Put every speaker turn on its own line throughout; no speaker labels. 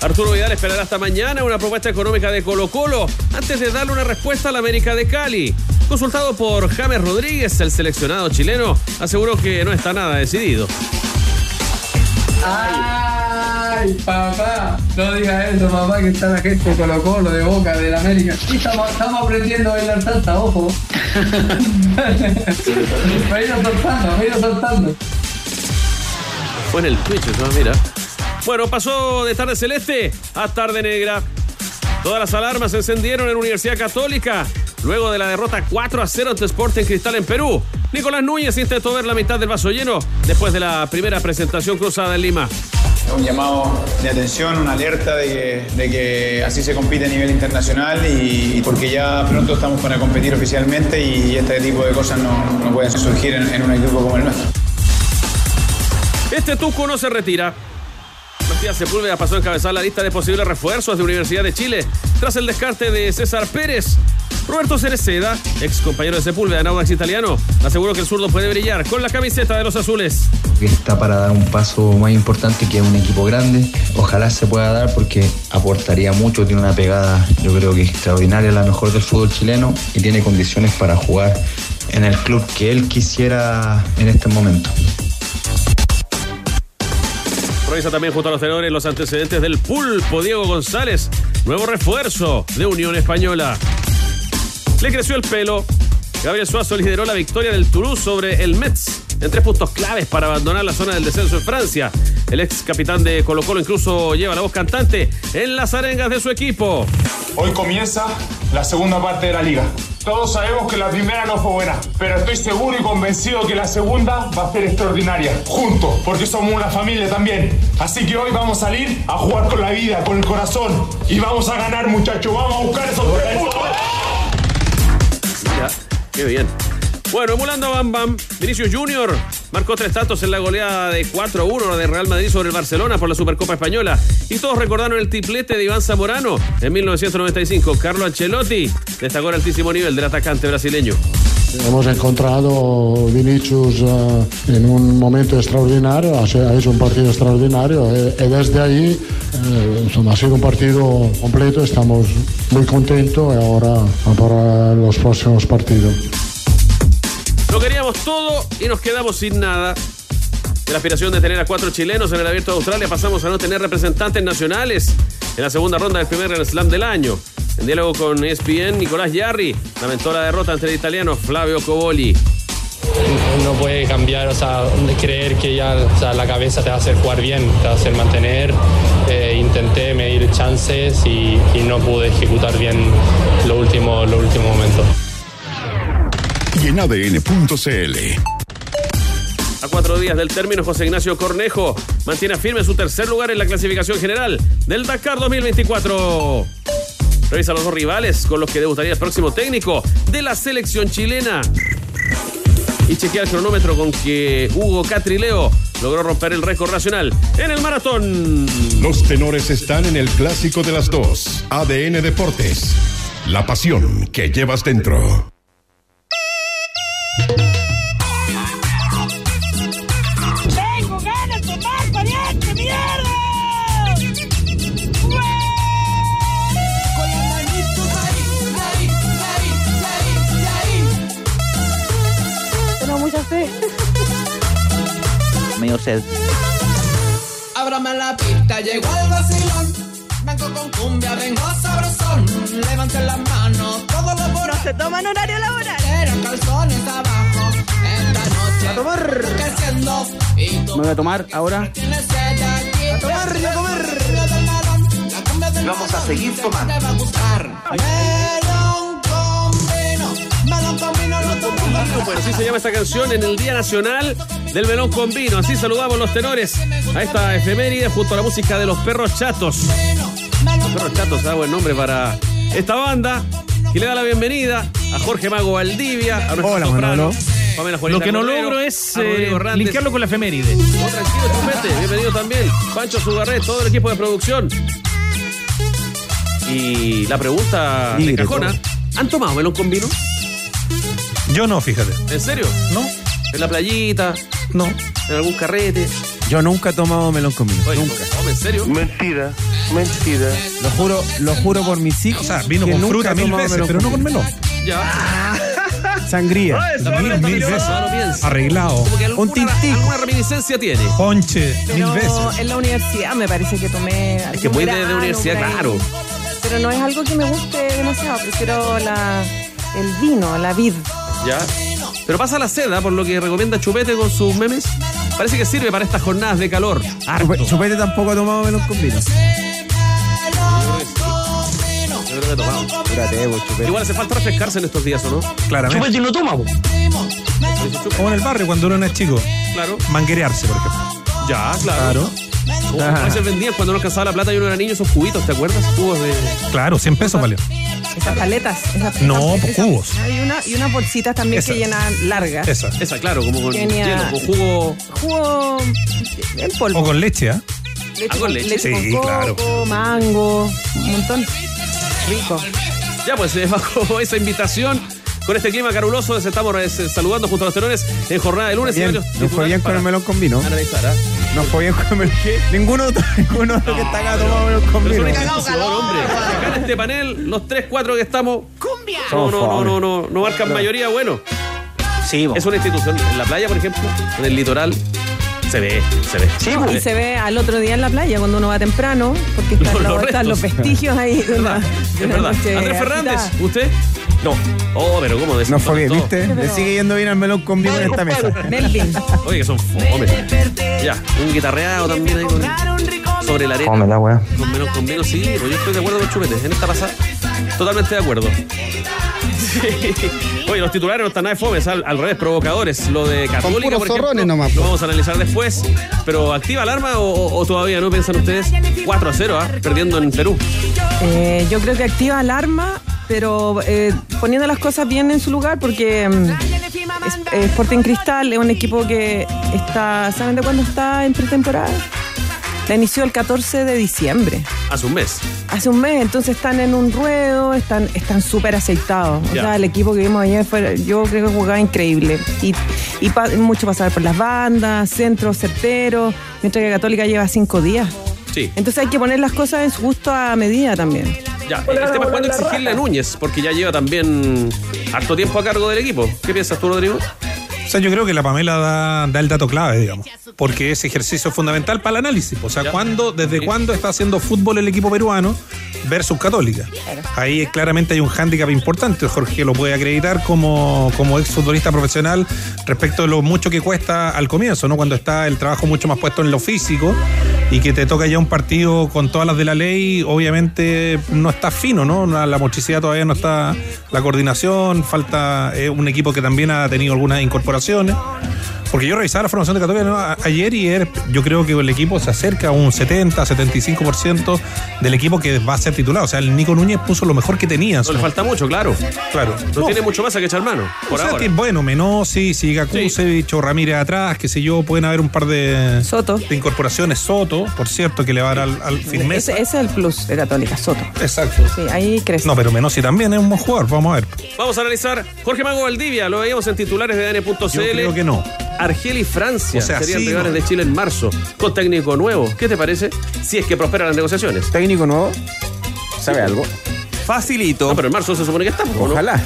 Arturo Vidal esperará hasta mañana una propuesta económica de Colo Colo antes de darle una respuesta a la América de Cali. Consultado por James Rodríguez, el seleccionado chileno, aseguró que no está nada decidido.
Ay, papá, no digas eso, papá, que está la gente de Colo Colo, de Boca, de la América. Sí, estamos, estamos aprendiendo a bailar salsa, ojo. me he ido soltando, me he ido soltando.
Fue en el Twitch, eso, mira. Bueno, pasó de tarde celeste a tarde negra. Todas las alarmas se encendieron en Universidad Católica luego de la derrota 4 a 0 ante Sporting Cristal en Perú. Nicolás Núñez intentó ver la mitad del vaso lleno después de la primera presentación cruzada en Lima.
Un llamado de atención, una alerta de que, de que así se compite a nivel internacional y, y porque ya pronto estamos para competir oficialmente y este tipo de cosas no, no pueden surgir en, en un equipo como el nuestro.
Este Tuco no se retira. Sepúlveda pasó a encabezar la lista de posibles refuerzos de Universidad de Chile tras el descarte de César Pérez. Roberto Cereceda, ex compañero de Sepúlveda en Audax Italiano, aseguró que el zurdo puede brillar con la camiseta de los azules.
está para dar un paso más importante que un equipo grande. Ojalá se pueda dar porque aportaría mucho, tiene una pegada yo creo que extraordinaria, la mejor del fútbol chileno y tiene condiciones para jugar en el club que él quisiera en este momento.
Revisa también junto a los tenores los antecedentes del pulpo Diego González, nuevo refuerzo de Unión Española. Le creció el pelo. Gabriel Suazo lideró la victoria del Toulouse sobre el Metz en tres puntos claves para abandonar la zona del descenso en Francia. El ex capitán de Colo Colo incluso lleva la voz cantante en las arengas de su equipo.
Hoy comienza la segunda parte de la liga. Todos sabemos que la primera no fue buena, pero estoy seguro y convencido que la segunda va a ser extraordinaria. Juntos, porque somos una familia también. Así que hoy vamos a salir a jugar con la vida, con el corazón. Y vamos a ganar, muchachos. Vamos a buscar esos tres puntos.
Qué bien. Bueno, emulando a Bam Bam, Vinicius Junior marcó tres tantos en la goleada de 4-1 de Real Madrid sobre el Barcelona por la Supercopa Española. Y todos recordaron el triplete de Iván Zamorano en 1995. Carlo Ancelotti destacó el altísimo nivel del atacante brasileño.
Hemos encontrado Vinicius eh, en un momento extraordinario, ha hecho un partido extraordinario eh, desde ahí eh, ha sido un partido completo, estamos muy contentos y ahora para los próximos partidos.
Todo y nos quedamos sin nada. La aspiración de tener a cuatro chilenos en el Abierto de Australia pasamos a no tener representantes nacionales en la segunda ronda del primer Grand Slam del año. En diálogo con ESPN, Nicolás Yarri lamentó la derrota ante el italiano Flavio Coboli.
no puede cambiar, o sea, creer que ya la cabeza te va a hacer jugar bien, te va a hacer mantener. Eh, intenté medir chances y, no pude ejecutar bien lo último, lo último momento.
Y en ADN.cl.
A cuatro días del término, José Ignacio Cornejo mantiene firme su tercer lugar en la clasificación general del Dakar 2024. Revisa los dos rivales con los que debutaría el próximo técnico de la selección chilena. Y chequea el cronómetro con que Hugo Catrileo logró romper el récord nacional en el maratón.
Los tenores están en el clásico de las dos. ADN Deportes. La pasión que llevas dentro.
Medio sed.
Ábrame la pista, llegó el vacilón. Vengo con cumbia, vengo sabrosón. Levanten las manos, todos los
No se toma en horario laboral.
Eran calzones abajo. Esta noche.
A tomar.
Creciendo. Y tú
Me voy a tomar ahora. A tomar y a comer. Vamos a seguir tomando.
Te va a gustar. Melón con vino. Melón con vino,
Bueno, así se llama esta canción en el Día Nacional del melón con vino. Así saludamos los tenores a esta efeméride junto a la música de los perros chatos. Los perros chatos, da buen nombre para esta banda. Que le da la bienvenida a Jorge Mago Valdivia, a nuestro
Hola,
soprano,
Lo que no
Cordero,
logro es eh, linkearlo con la efeméride.
Oh, tranquilo, Chupete. Bienvenido también. Pancho Zugarret, todo el equipo de producción. Y la pregunta de cajona. ¿Han tomado melón con vino?
Yo no, fíjate.
¿En serio?
No.
¿En la playita?
No.
¿En algún carrete?
Yo nunca he tomado melón con vino.
Oye,
nunca.
¿En serio?
Mentira, mentira.
Lo juro, lo juro por mis hijos.
O sea, vino
que
con
nunca
fruta
he
mil
tomado
veces,
melón
pero no con melón.
Ya.
Sangría.
Mil, mil veces. Arreglado.
Como que alguna,
Un tintín.
alguna reminiscencia tiene.
Ponche, mil
Pero
veces.
en la universidad me parece que tomé.
Es que muy de, de universidad, claro.
Pero no es algo que me guste demasiado. Prefiero la, el vino, la vid.
Ya. Pero pasa la seda, por lo que recomienda Chupete con sus memes. Parece que sirve para estas jornadas de calor. Harto.
Chupe- Chupete tampoco ha tomado melón con vino.
Yo creo que he tomado.
Espérate, vos, Chupete.
Igual hace falta refrescarse en estos días, ¿o no?
Claramente.
Chupete no toma, po.
Como en el barrio cuando uno es chico.
Claro.
Manguerearse, por ejemplo.
Ya, claro. Como a veces vendían cuando no alcanzaba la plata y uno era niño esos cubitos, ¿te acuerdas? Cubos de.
Claro, 100 pesos valió.
Esas paletas. Esas,
No,
esas-
pues,
esas-
cubos.
Hay una, y unas bolsitas también
Esa.
que llenan largas.
Esa.
Esa, claro, como con
Tenía-
hielo, con jugo.
Jugo en polvo.
O con leche, ¿ah?
leche,
Ah, con leche.
Sí,
con coco,
claro.
mango, un montón. Rico.
Ya, pues eh, bajo esa invitación, con este clima caruloso, les estamos eh, saludando junto a los tenores en jornada de lunes. y
Bien,
varios
nos fue bien con el melón con vino.
Analizar, ¿ah?
Nos fue bien con el melón. Ninguno, ninguno de los que está acá ha tomado melón con
Pero
vino.
hombre. Acá en este panel, los 3, 4 que estamos. ¡Cumbia! No, no, no, no, no, no marcan mayoría, bueno.
Sí.
Es una institución. En la playa, por ejemplo, en el litoral, se ve, se ve.
Sí,
Se
po.
ve.
Y se ve al otro día en la playa cuando uno va temprano, porque están,
Los-
los, están los vestigios ahí de una, de
Es verdad.
noche
Andrés Fernández,
agitada.
¿usted? No. Oh, pero ¿cómo
Nos fue bien? ¿viste? Le sigue yendo bien al melón con vino en esta mesa.
Melvin.
Oye, que son fome. Ya, un guitarreado también ahí con, sobre la arena.
Fome la weá.
Con menos con menos, sí, pues yo estoy de acuerdo con Chupete. En esta pasada, totalmente de acuerdo. Sí. Oye, los titulares no están nada de fomes, al, al revés, provocadores. Lo de Católica, por ejemplo,
zorrones nomás,
lo
po.
vamos a analizar después. Pero ¿activa alarma o, o- todavía no piensan ustedes? 4 a 0, ¿ah? Perdiendo en Perú.
Eh, yo creo que activa alarma, pero eh, poniendo las cosas bien en su lugar, porque mm, eh, Sporting Cristal es un equipo que está, ¿saben de cuándo está en pretemporada? La inició el 14 de diciembre.
Hace un mes.
Hace un mes, entonces están en un ruedo, están están súper aceitados. O sea, el equipo que vimos ayer fue, yo creo que jugaba increíble. Y, y pa- mucho pasar por las bandas, centros certeros, mientras que Católica lleva cinco días.
Sí.
Entonces hay que poner las cosas en su justo a medida también.
Ya, el tema es cuándo exigirle a Núñez, porque ya lleva también harto tiempo a cargo del equipo. ¿Qué piensas tú, Rodrigo?
O sea, yo creo que la Pamela da, da el dato clave, digamos. Porque ese ejercicio es fundamental para el análisis. O sea. ¿cuándo, ¿desde
Sí.
cuándo está haciendo fútbol el equipo peruano versus Católica? Ahí claramente hay un hándicap importante. Jorge lo puede acreditar como, como exfutbolista profesional respecto de lo mucho que cuesta al comienzo, ¿no? Cuando está el trabajo mucho más puesto en lo físico y que te toca ya un partido con todas las de la ley, obviamente no está fino, ¿no? La motricidad todavía no está, la coordinación, falta eh, un equipo que también ha tenido algunas incorporaciones. Porque yo revisaba la formación de Católica ayer y er- yo creo que el equipo se acerca a un 70, 75% del equipo que va a ser titular. O sea, el Nico Núñez puso lo mejor que tenía.
No le falta mucho, claro.
Claro.
No, tiene mucho más a que echar mano, por
o sea,
ahora.
que, bueno, Menosi, siga Kusevich o Ramírez atrás, qué sé yo, pueden haber un par de,
Soto.
de incorporaciones. Soto, por cierto, que le va a dar al, al firmeza.
Ese, ese es el plus de Católica, Soto.
Exacto.
Sí, ahí crece.
No, pero Menosi también es un buen jugador, vamos a ver.
Vamos a analizar Jorge Mago Valdivia, lo veíamos en titulares de DN.cl.
Yo creo que no.
Argel y Francia
O sea,
serían
sí,
rivales
no.
de Chile en marzo, con técnico nuevo. ¿Qué te parece? Si es que prosperan las negociaciones.
¿Técnico nuevo? ¿Sabe algo?
Facilito.
No, pero en marzo se supone que estamos, ¿o ¿no?
Ojalá.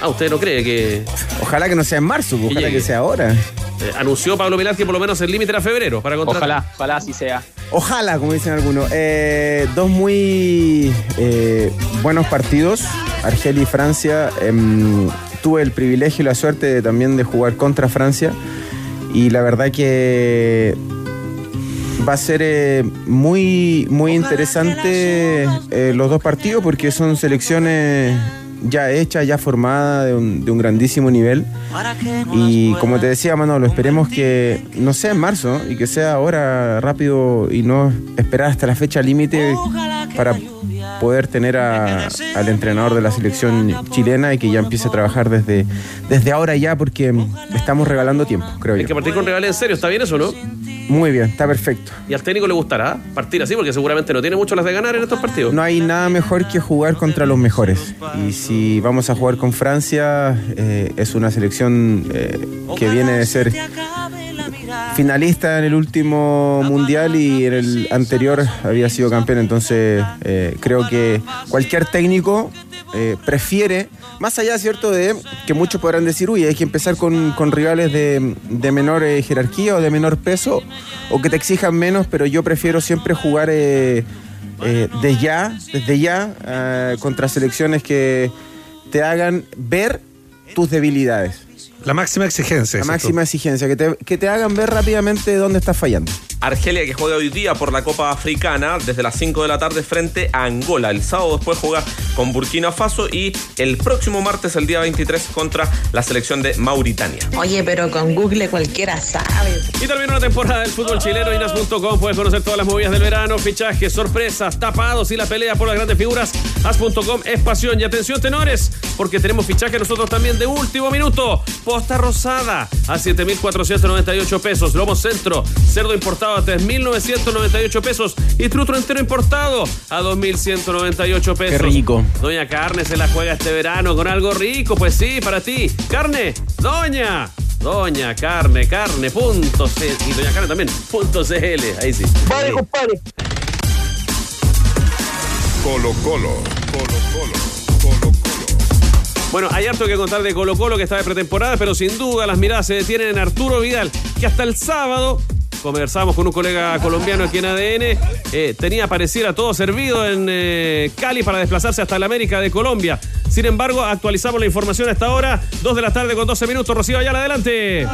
Ah, ¿usted no cree que
Ojalá que no sea en marzo, pues, ojalá
llegue.
que sea ahora.
eh, anunció Pablo Milar que por lo menos el límite era febrero para contratar?
Ojalá, ojalá así sea.
Ojalá, como dicen algunos. Eh, dos muy eh, buenos partidos, Argelia y Francia. Tuve el privilegio y la suerte de- también de jugar contra Francia. Y la verdad que va a ser eh, muy, muy interesante eh, los dos partidos porque son selecciones ya hecha, ya formada, de un, de un grandísimo nivel. Y como te decía, Manolo, esperemos que no sea en marzo y que sea ahora rápido y no esperar hasta la fecha límite para poder tener a- al entrenador de la selección chilena y que ya empiece a trabajar desde, desde ahora ya porque estamos regalando tiempo, creo
Hay
yo.
que partir con rivales en serio, ¿está bien eso, no?
Muy bien, está perfecto.
¿Y al técnico le gustará partir así? Porque seguramente no tiene mucho las de ganar en estos partidos.
No hay nada mejor que jugar contra los mejores. Y si vamos a jugar con Francia, eh, es una selección eh, que viene de ser finalista en el último mundial y en el anterior había sido campeón. Entonces eh, creo que cualquier técnico eh, prefiere, más allá, ¿cierto?, de que muchos podrán decir, uy, hay que empezar con, con rivales de, de menor eh, jerarquía o de menor peso o que te exijan menos, pero yo prefiero siempre jugar... eh, ya, desde ya, contra selecciones que te hagan ver tus debilidades.
La máxima exigencia.
La máxima exigencia, que te, que te hagan ver rápidamente dónde estás fallando.
Argelia que juega hoy día por la Copa Africana desde las 5 de la tarde frente a Angola. El sábado después juega con Burkina Faso y el próximo martes, el día 23, contra la selección de Mauritania.
Oye, pero con Google cualquiera sabe.
Y termina una temporada del fútbol chileno. Inas.com puedes conocer todas las movidas del verano, fichajes, sorpresas, tapados y la pelea por las grandes figuras. As.com es pasión. Y atención, tenores, porque tenemos fichajes nosotros también de último minuto. Posta rosada a 7,498 pesos. Lomo centro, cerdo importado a 3,998 pesos. Y trutro entero importado a 2,198 pesos.
Qué rico.
Doña Carne se la juega este verano con algo rico, pues sí, para ti. Carne, Doña. Doña Carne, carne, punto C. Y Doña Carne también, punto CL. Ahí sí.
Vale, compadre.
Colo Colo. Colo Colo.
Bueno, hay harto que contar de Colo Colo que está de pretemporada, pero sin duda las miradas se detienen en Arturo Vidal, que hasta el sábado conversamos con un colega colombiano aquí en ADN, eh, tenía pareciera todo servido en eh, Cali para desplazarse hasta la América de Colombia. Sin embargo, actualizamos la información hasta ahora, 2 de la tarde con 12 minutos. Rocío Ayala, adelante.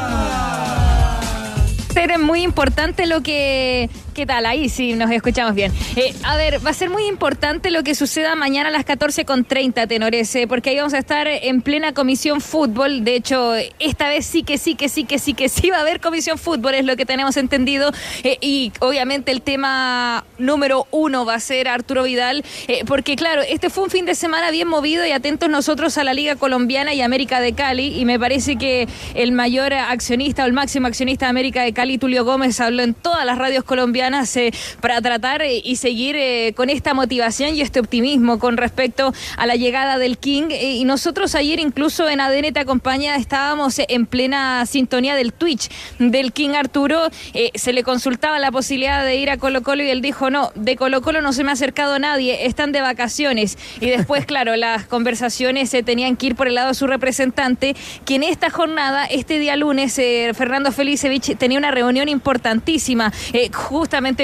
ser muy importante lo que... ¿Qué tal? Ahí sí nos escuchamos bien. Eh, a ver, va a ser muy importante lo que suceda mañana a las 14.30, tenores, eh, porque ahí vamos a estar en plena comisión fútbol. De hecho, esta vez sí que sí, que sí, que sí, que sí va a haber comisión fútbol, es lo que tenemos entendido. Eh, y obviamente el tema número uno va a ser Arturo Vidal, porque claro, este fue un fin de semana bien movido y atentos nosotros a la Liga Colombiana y América de Cali. Y me parece que el mayor accionista o el máximo accionista de América de Cali, Tulio Gómez, habló en todas las radios colombianas eh, para tratar eh, y seguir eh, con esta motivación y este optimismo con respecto a la llegada del King. Y nosotros ayer incluso en ADN Te Acompaña estábamos en plena sintonía del Twitch del King Arturo. Se le consultaba la posibilidad de ir a Colo Colo y él dijo, no, de Colo Colo no se me ha acercado nadie, están de vacaciones. Y después, claro, las conversaciones se tenían que ir por el lado de su representante, que en esta jornada, este día lunes, Fernando Felicevich tenía una reunión importantísima, eh,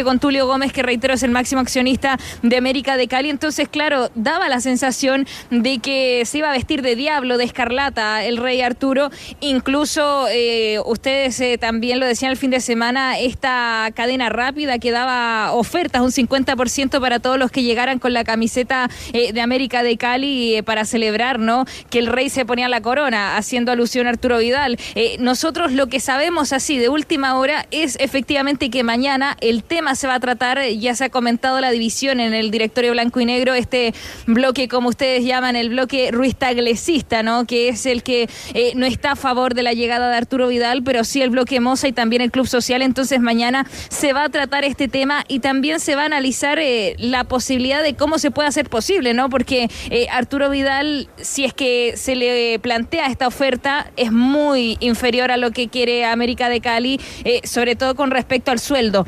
con Tulio Gómez, que reitero es el máximo accionista de América de Cali. Entonces, claro, daba la sensación de que se iba a vestir de diablo, de escarlata, el rey Arturo. Incluso eh, ustedes eh, también lo decían el fin de semana, esta cadena rápida que daba ofertas, un 50% para todos los que llegaran con la camiseta eh, de América de Cali para celebrar, ¿no? Que el rey se ponía la corona, haciendo alusión a Arturo Vidal. Nosotros lo que sabemos así de última hora es efectivamente que mañana el tema se va a tratar, ya se ha comentado la división en el directorio blanco y negro, este bloque, como ustedes llaman, el bloque Ruiz Taglesista, ¿no? Que es el que eh, no está a favor de la llegada de Arturo Vidal, pero sí el bloque Moza y también el Club Social. Entonces mañana se va a tratar este tema y también se va a analizar eh, la posibilidad de cómo se puede hacer posible, ¿no? Porque eh, Arturo Vidal, si es que se le plantea esta oferta, es muy inferior a lo que quiere América de Cali, sobre todo con respecto al sueldo.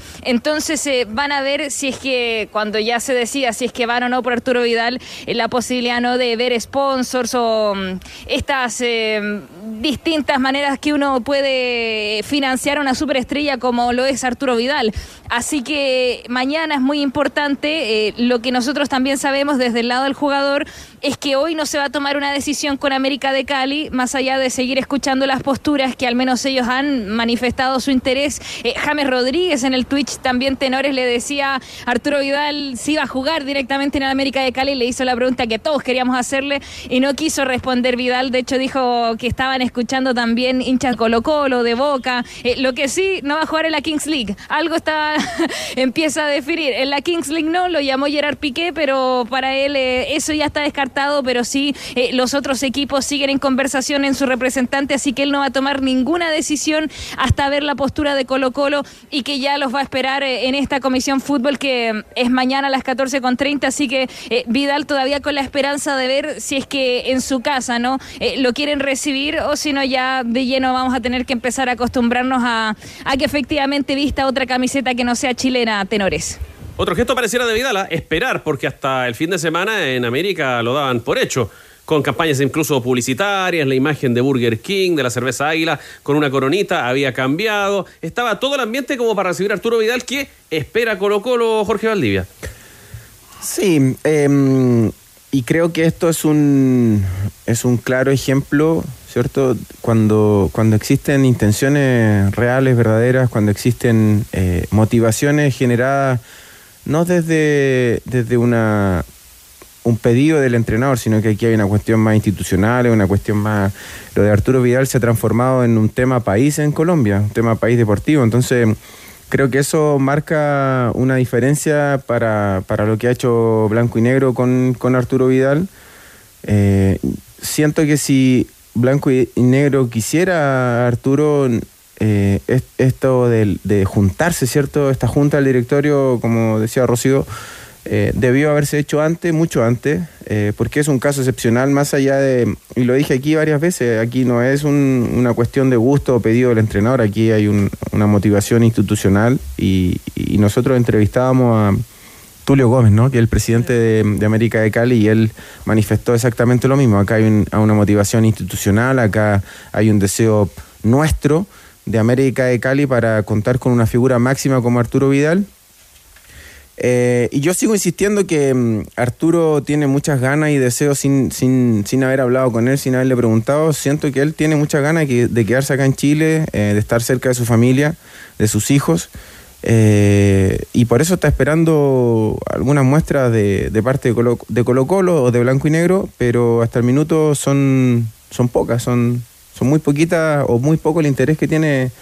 Eh, van a ver si es que cuando ya se decida si es que van o no por Arturo Vidal, eh, la posibilidad no de ver sponsors o mm, estas, eh, distintas maneras que uno puede financiar una superestrella como lo es Arturo Vidal. Así que mañana es muy importante. eh, lo que nosotros también sabemos desde el lado del jugador es que hoy no se va a tomar una decisión con América de Cali, más allá de seguir escuchando las posturas que al menos ellos han manifestado su interés. Eh, James Rodríguez en el Twitch también Tenores le decía Arturo Vidal si iba a jugar directamente en América de Cali, le hizo la pregunta que todos queríamos hacerle y no quiso responder Vidal, de hecho dijo que estaban escuchando también hinchas Colo Colo, de Boca, Eh, lo que sí, no va a jugar en la Kings League, algo está, empieza a definir, en la Kings League no, lo llamó Gerard Piqué, pero para él eh, eso ya está descartado, pero sí eh, los otros equipos siguen en conversación en su representante, así que él no va a tomar ninguna decisión hasta ver la postura de Colo Colo y que ya los va a esperar en esta comisión fútbol que mm, es mañana a las 14.30, así que Vidal todavía con la esperanza de ver si es que en su casa no lo quieren recibir o si no ya de lleno vamos a tener que empezar a acostumbrarnos a, a que efectivamente vista otra camiseta que no sea chilena, tenores.
Otro gesto pareciera de Vidal, ¿ah? esperar, porque hasta el fin de semana en América lo daban por hecho. Con campañas incluso publicitarias, la imagen de Burger King, de la cerveza Águila, con una coronita, había cambiado. Estaba todo el ambiente como para recibir a Arturo Vidal, que espera Colo Colo Jorge Valdivia.
Sí, em, y creo que esto es un, es un claro ejemplo, ¿cierto? Cuando, cuando existen intenciones reales, verdaderas, cuando existen eh, motivaciones generadas no desde, desde una, un pedido del entrenador, sino que aquí hay una cuestión más institucional, una cuestión más... Lo de Arturo Vidal se ha transformado en un tema país en Colombia, un tema país deportivo, entonces creo que eso marca una diferencia para, para lo que ha hecho Blanco y Negro con, con Arturo Vidal. Eh, siento que si Blanco y Negro quisiera Arturo, eh, es- esto de, de juntarse, ¿cierto? Esta junta del directorio, como decía Rocío, eh, debió haberse hecho antes, mucho antes, eh, porque es un caso excepcional más allá de, y lo dije aquí varias veces, aquí no es un- una cuestión de gusto o pedido del entrenador, aquí hay un- una motivación institucional y, y nosotros entrevistábamos a Tulio Gómez, ¿no? que es el presidente de, América de Cali y él manifestó exactamente lo mismo, acá hay un- una motivación institucional, acá hay un deseo nuestro de América de Cali para contar con una figura máxima como Arturo Vidal. Eh, y yo sigo insistiendo que mm, Arturo tiene muchas ganas y deseos sin, sin, sin haber hablado con él, sin haberle preguntado. Siento que él tiene muchas ganas que- de quedarse acá en Chile, eh, de estar cerca de su familia, de sus hijos. eh, y por eso está esperando algunas muestras de, de parte de Colo, de Colo Colo o de Blanco y Negro, pero hasta el minuto son, son pocas, son, son muy poquitas o muy poco el interés que tiene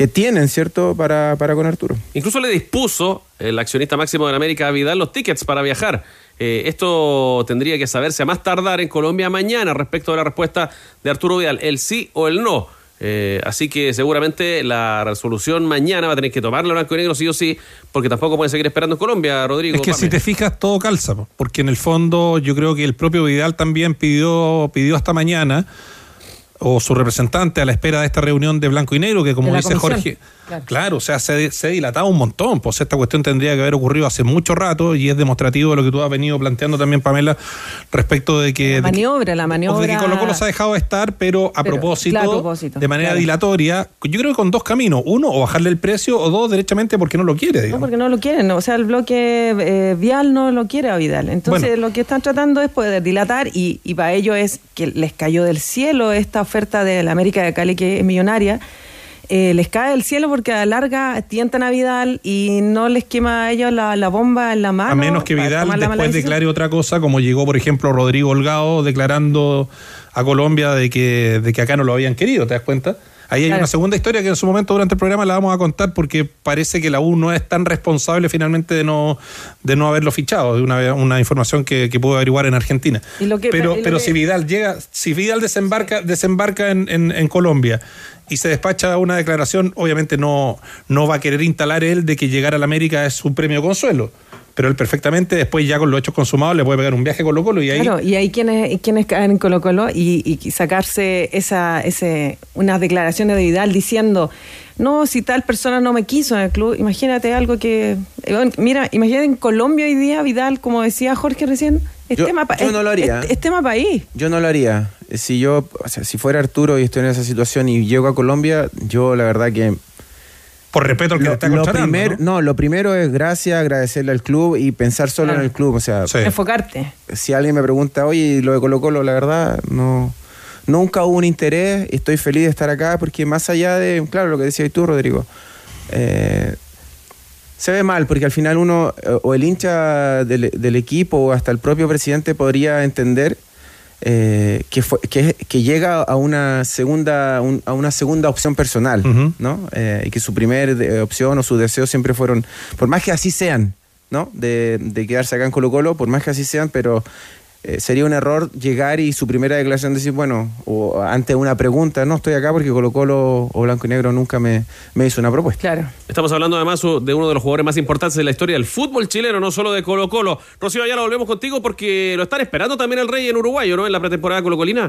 que tienen, ¿cierto?, para, para con Arturo.
Incluso le dispuso el accionista máximo de la América a Vidal los tickets para viajar. Eh, esto tendría que saberse a más tardar en Colombia mañana respecto de la respuesta de Arturo Vidal, el sí o el no. Eh, así que seguramente la resolución mañana va a tener que tomarla blanco y negro sí o sí, porque tampoco pueden seguir esperando en Colombia, Rodrigo.
Es que
Pame.
si te fijas, todo calza, po, porque en el fondo yo creo que el propio Vidal también pidió, pidió hasta mañana, o su representante a la espera de esta reunión de Blanco y Negro, que como dice
comisión,
Jorge,
claro.
claro. o sea, se, se ha dilatado un montón, pues esta cuestión tendría que haber ocurrido hace mucho rato y es demostrativo de lo que tú has venido planteando también, Pamela, respecto de que...
La maniobra, la maniobra.
de que Colo Colo se ha dejado de estar, pero a
Pero,
propósito,
claro, a propósito,
de manera
claro.
dilatoria, yo creo que con dos caminos. Uno, o bajarle el precio, o dos, derechamente porque no lo quiere,
No, porque no lo quieren. O sea, el bloque eh, Vial no lo quiere a Vidal. Entonces, lo que están tratando es poder dilatar y, y para ello es que les cayó del cielo esta oferta de la América de Cali, que es millonaria. Eh, les cae del cielo porque a la larga tientan a Vidal y no les quema a ellos la, la bomba en la mano.
A menos que Vidal después declare otra cosa, como llegó, por ejemplo, Rodrigo Holgado declarando a Colombia de que, de que acá no lo habían querido, ¿te das cuenta? Ahí hay
Claro.
una segunda historia que en su momento durante el programa la vamos a contar porque parece que la U no es tan responsable finalmente de no, de no haberlo fichado, de una, una información que, que pudo averiguar en Argentina.
Y lo que-
pero
y lo
pero
que-
si Vidal llega, si Vidal desembarca, desembarca en, en- en Colombia y se despacha una declaración, obviamente no, no va a querer instalar él de que llegar a la América es un premio consuelo. Pero él perfectamente, después ya con los hechos consumados, le puede pegar un viaje con Colo Colo y ahí.
Claro, y hay quienes, quienes caen en Colo Colo y, y sacarse esa, ese, unas declaraciones de Vidal diciendo, no, si tal persona no me quiso en el club, imagínate algo que... eh, Mira, imagínate en Colombia hoy día Vidal, como decía Jorge recién, es
Yo-
tema,
yo no lo haría.
es- es tema país.
Yo no lo haría. si yo, o sea, si fuera Arturo y estoy en esa situación y llego a Colombia, yo la verdad que
Por respeto al que
lo,
te está
lo primer-
¿no?
¿no? lo primero es gracias, agradecerle al club y pensar solo
Claro.
en el club. O sea,
Enfocarte.
si alguien me pregunta, oye, lo de Colo Colo, la verdad, no. Nunca hubo un interés, estoy feliz de estar acá porque más allá de, claro, lo que decías tú, Rodrigo, eh, se ve mal porque al final uno, eh, o el hincha del, del equipo o hasta el propio presidente podría entender eh, que, fue, que, que llega a una segunda, un- a una segunda opción personal, ¿no? Eh, y que su primer eh, opción o sus deseos siempre fueron, por más que así sean, ¿no? De, de quedarse acá en Colo Colo, por más que así sean, pero eh, sería un error llegar y su primera declaración decir, bueno, o ante una pregunta, no estoy acá porque Colo Colo o Blanco y Negro nunca me, me hizo una propuesta.
Claro.
Estamos hablando además de uno de los jugadores más importantes de la historia del fútbol chileno, no solo de Colo Colo. Rocío, ya lo volvemos contigo porque lo están esperando también el Rey en Uruguay, ¿o ¿no? En la pretemporada colocolina.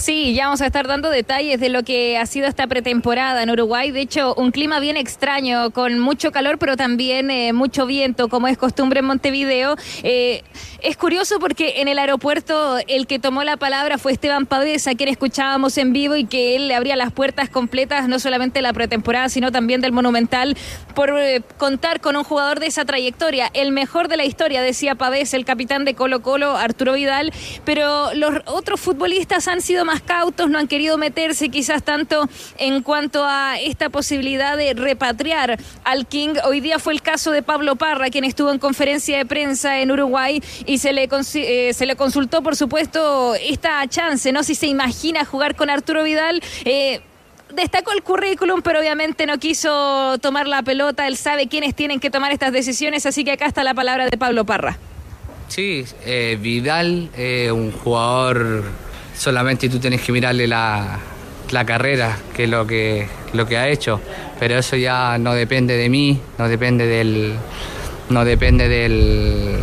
Sí, ya vamos a estar dando detalles de lo que ha sido esta pretemporada en Uruguay. De hecho, un clima bien extraño, con mucho calor, pero también eh, mucho viento, como es costumbre en Montevideo. Eh, es curioso porque en el aeropuerto el que tomó la palabra fue Esteban Pavés, a quien escuchábamos en vivo y que él le abría las puertas completas, no solamente de la pretemporada, sino también del Monumental, por eh, contar con un jugador de esa trayectoria. El mejor de la historia, decía Pavés, el capitán de Colo Colo, Arturo Vidal, pero los otros futbolistas han sido más cautos, no han querido meterse quizás tanto en cuanto a esta posibilidad de repatriar al King. Hoy día fue el caso de Pablo Parra, quien estuvo en conferencia de prensa en Uruguay y se le, eh, se le consultó, por supuesto, esta chance, ¿no? Si se imagina jugar con Arturo Vidal. eh, Destacó el currículum, pero obviamente no quiso tomar la pelota. Él sabe quiénes tienen que tomar estas decisiones, así que acá está la palabra de Pablo Parra.
Sí, eh, Vidal, un jugador, solamente tú tienes que mirarle la, la carrera, que es lo que, lo que ha hecho, pero eso ya no depende de mí, no depende del, no depende del,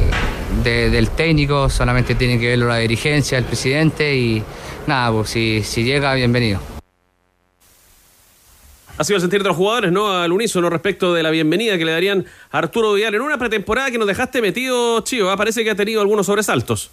de- del técnico, solamente tiene que verlo la dirigencia, el presidente y nada, pues si, si llega, bienvenido.
Ha sido el sentir de los jugadores, ¿no? Al unísono respecto de la bienvenida que le darían a Arturo Vidal en una pretemporada que nos dejaste metido. ¿ah? Parece que ha tenido algunos sobresaltos.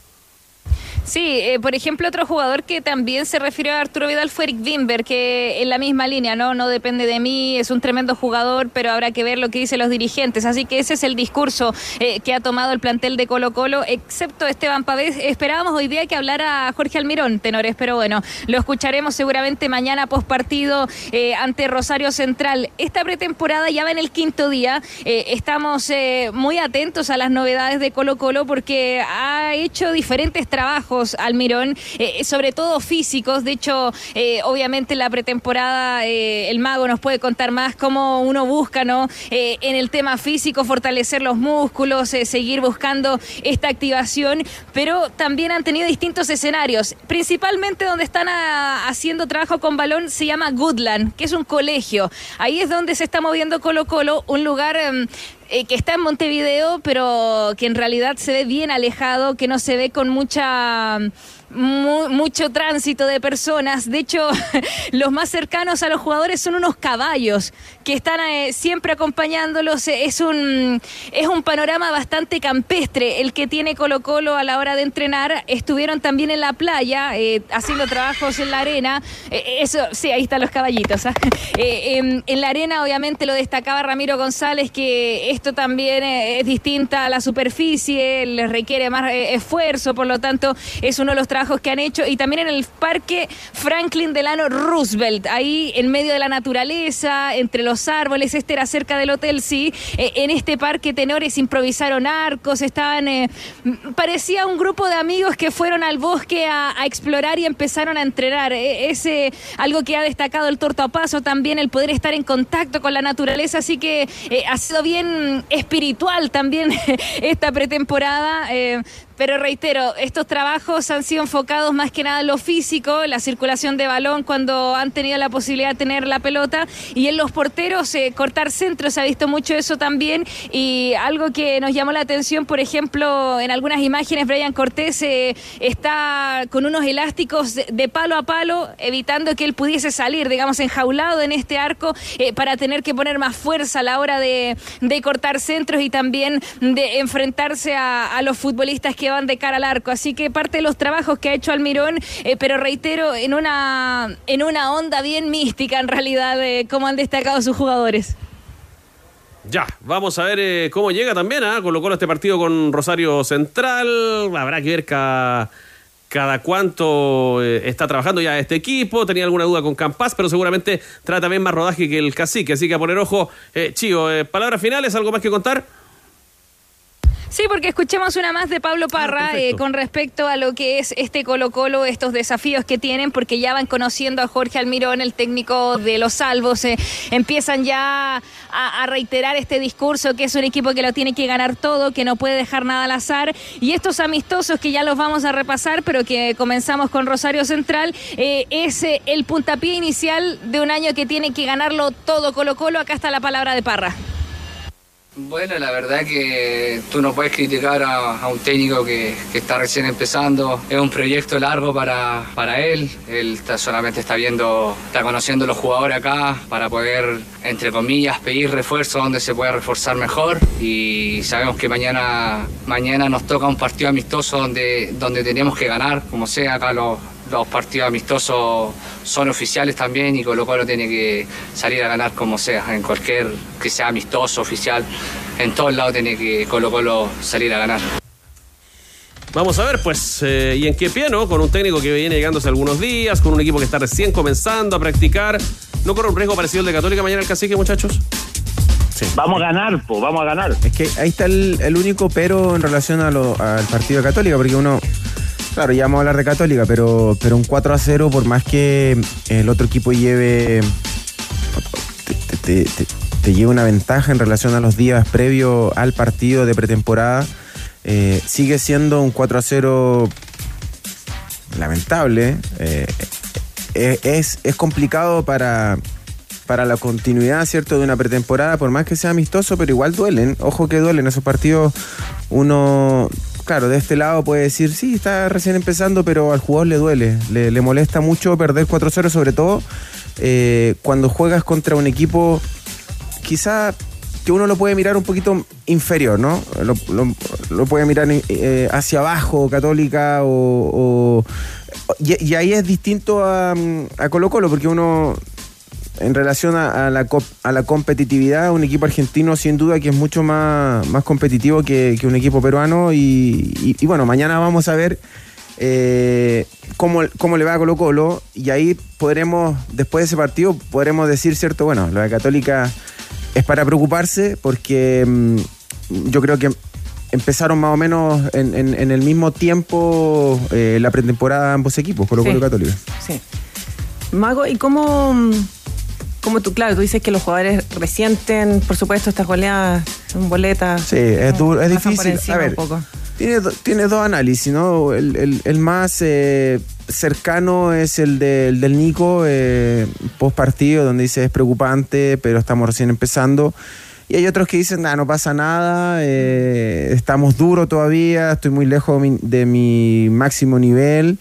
Sí, eh, por ejemplo, otro jugador que también se refirió a Arturo Vidal fue Eric Wimber, que en la misma línea, ¿no? No depende de mí, es un tremendo jugador, pero habrá que ver lo que dicen los dirigentes. Así que ese es el discurso eh, que ha tomado el plantel de Colo Colo, excepto Esteban Pavés. Esperábamos hoy día que hablara Jorge Almirón, tenores, pero bueno, lo escucharemos seguramente mañana post partido eh, ante Rosario Central. Esta pretemporada ya va en el quinto día. Eh, estamos muy atentos a las novedades de Colo Colo porque ha hecho diferentes trabajos Almirón, eh, sobre todo físicos. De hecho, eh, obviamente en la pretemporada eh, el mago nos puede contar más cómo uno busca, ¿no? En el tema físico, fortalecer los músculos, seguir buscando esta activación, pero también han tenido distintos escenarios. Principalmente donde están ah, haciendo trabajo con balón se llama Goodland, que es un colegio. Ahí es donde se está moviendo Colo Colo, un lugar em, eh, que está en Montevideo, pero que en realidad se ve bien alejado, que no se ve con mucha mu- mucho tránsito de personas. De hecho, los más cercanos a los jugadores son unos caballos que están eh, siempre acompañándolos. Eh, Es un, es un panorama bastante campestre el que tiene Colo Colo a la hora de entrenar. Estuvieron también en la playa eh, haciendo trabajos en la arena. Eso, sí, ahí están los caballitos. ¿ah? Eh, en, la arena, obviamente, lo destacaba Ramiro González, que esto también es distinta a la superficie, les requiere más esfuerzo, por lo tanto, es uno de los trabajos que han hecho. Y también en el Parque Franklin Delano Roosevelt, ahí en medio de la naturaleza, entre los árboles, este era cerca del Hotel Sí. Eh, en este parque, tenores improvisaron arcos, estaban. eh, parecía un grupo de amigos que fueron al bosque a, explorar y empezaron a entrenar. Eh, es algo que ha destacado el torto a paso también, el poder estar en contacto con la naturaleza. Así que eh, ha sido bien espiritual también esta pretemporada. Pero reitero, estos trabajos han sido enfocados más que nada en lo físico, la circulación de balón cuando han tenido la posibilidad de tener la pelota y en los porteros eh, cortar centros, se ha visto mucho eso también y algo que nos llamó la atención, por ejemplo, en algunas imágenes Brian Cortés eh, está con unos elásticos de, palo a palo evitando que él pudiese salir, digamos, enjaulado en este arco eh, para tener que poner más fuerza a la hora de, cortar centros y también de enfrentarse a los futbolistas que que van de cara al arco. Así que parte de los trabajos que ha hecho Almirón, eh, pero reitero, en una, en una onda bien mística en realidad de cómo han destacado sus jugadores.
Ya, vamos a ver eh, cómo llega también, ¿ah? Colocó este partido con Rosario Central. Habrá que ver cada, cada cuánto eh, está trabajando ya este equipo. Tenía alguna duda con Campas, pero seguramente trata también más rodaje que el cacique. Así que a poner ojo. Eh, eh, palabras finales, ¿algo más que contar?
Sí, porque escuchemos una más de Pablo
Ah,
Parra eh, con respecto a lo que es este Colo Colo, estos desafíos que tienen, porque ya van conociendo a Jorge Almirón, el técnico de los salvos, eh, empiezan ya a, a reiterar este discurso que es un equipo que lo tiene que ganar todo, que no puede dejar nada al azar, y estos amistosos que ya los vamos a repasar, pero que comenzamos con Rosario Central, eh, es eh, el puntapié inicial de un año que tiene que ganarlo todo Colo Colo, acá está la palabra de Parra.
Bueno, la verdad que tú no puedes criticar a, un técnico que, está recién empezando. Es un proyecto largo para, para él. Él está- solamente está viendo, está conociendo los jugadores acá para poder, entre comillas, pedir refuerzo donde se puede reforzar mejor. Y sabemos que mañana, mañana nos toca un partido amistoso donde, donde tenemos que ganar, como sea acá los, los partidos amistosos son oficiales también y Colo Colo tiene que salir a ganar como sea, en cualquier que sea amistoso, oficial, en todos lados tiene que Colo Colo salir a ganar.
Vamos a ver, pues, eh, y en qué pie, ¿no? Con un técnico que viene llegando hace algunos días, con un equipo que está recién comenzando a practicar. ¿No corre un riesgo parecido al de Católica mañana el cacique, muchachos?
Vamos a ganar, pues, vamos a ganar.
Es que ahí está el, el único pero en relación a lo- al partido de Católica, porque uno, claro, ya vamos a hablar de Católica, pero, pero un 4 a 0, por más que el otro equipo lleve, te, te- una ventaja en relación a los días previos al partido de pretemporada, eh, sigue siendo un 4 a 0 lamentable. eh, eh, es, es complicado para, para la continuidad, ¿cierto?, de una pretemporada, por más que sea amistoso, pero igual duelen. Ojo que duelen esos partidos. Uno, claro, de este lado puede decir, sí, está recién empezando, pero al jugador le duele. Le, le molesta mucho perder 4-0, sobre todo eh, cuando juegas contra un equipo quizá que uno lo puede mirar un poquito inferior, ¿no? Lo, puede mirar eh, hacia abajo, Católica, o... o- y, y ahí es distinto a, a Colo Colo, porque uno, en relación a, a la, a la competitividad, un equipo argentino sin duda que es mucho más, más competitivo que, que un equipo peruano, y, y- y bueno, mañana vamos a ver... eh, cómo, cómo le va a Colo Colo y ahí podremos, después de ese partido, podremos decir, cierto, bueno, de Católica es para preocuparse porque mm, yo creo que empezaron más o menos en, en- en el mismo tiempo eh, la pretemporada ambos equipos, Colo Colo
Sí.
y Católica.
Sí. Mago, ¿y cómo, cómo tú, claro, tú dices que los jugadores resienten, por supuesto, estas goleadas en boletas?
Sí, es, duro, es difícil. A ver. Tiene, tiene dos análisis, ¿no? El, el- el más eh, cercano es el, de- el del Nico, eh, post partido, donde dice es preocupante, pero estamos recién empezando. Y hay otros que dicen, "Nah, no pasa nada, eh, estamos duros todavía, estoy muy lejos de mi, de mi máximo nivel,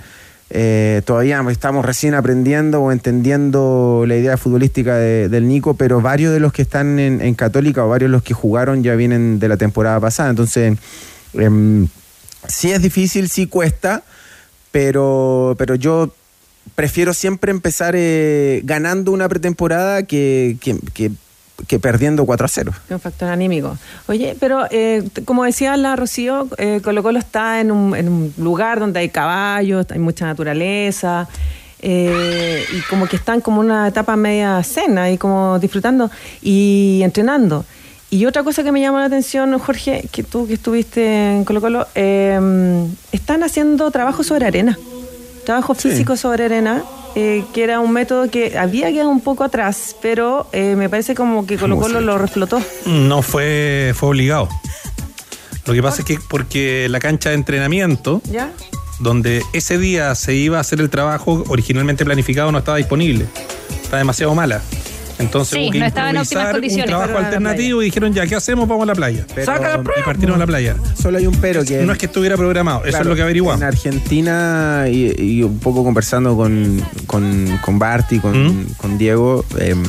eh, todavía estamos recién aprendiendo o entendiendo la idea futbolística de- del Nico, pero varios de los que están en, Católica o varios de los que jugaron ya vienen de la temporada pasada, entonces em, sí es difícil, sí cuesta, pero, pero yo prefiero siempre empezar eh, ganando una pretemporada que- que perdiendo 4 a 0.
Es un factor anímico. Oye, pero eh, como decía la Rocío, eh, Colo Colo está en un, en un lugar donde hay caballos, hay mucha naturaleza, eh, y como que están como una etapa media cena y como disfrutando y entrenando. Y otra cosa que me llama la atención, Jorge, que tú que estuviste en Colo Colo, eh, están haciendo trabajo sobre arena, trabajo físico sobre arena. Eh, que era un método que había quedado un poco atrás, pero eh, me parece como que Colo Colo lo reflotó.
No fue, fue obligado. Lo que pasa es que porque la cancha de entrenamiento,
¿Ya?
donde ese día se iba a hacer el trabajo originalmente planificado, no estaba disponible. Está demasiado mala. Entonces
Sí,
hubo que
no estaba en
un
condiciones.
trabajo
la
alternativo y dijeron, ya, ¿qué hacemos? Vamos a la playa.
Pero-
y partieron a la playa.
Solo hay un pero que...
No es que estuviera programado, eso es lo que averiguamos.
En Argentina y, y un poco conversando con, con, con Barty, con,
¿Mm?
con Diego, em,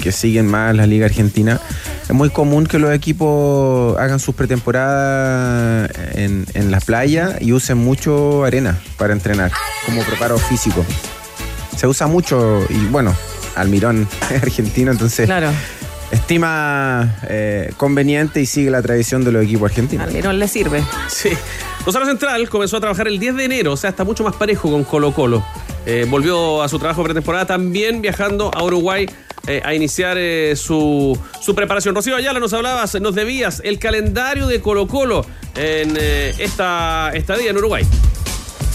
que siguen más la Liga Argentina, es muy común que los equipos hagan sus pretemporadas en, en la playa y usen mucho arena para entrenar, como preparo físico. Se usa mucho y bueno, Almirón es argentino, entonces
Claro.
estima eh, conveniente y sigue la tradición de los equipos argentinos.
Almirón le sirve.
Sí. Rosario Central comenzó a trabajar el 10 de enero, o sea, está mucho más parejo con Colo Colo. Eh, volvió a su trabajo pretemporada también viajando a Uruguay eh, a iniciar eh, su, su preparación. Rocío Ayala, nos hablabas, nos debías el calendario de Colo Colo en eh, esta estadía en Uruguay.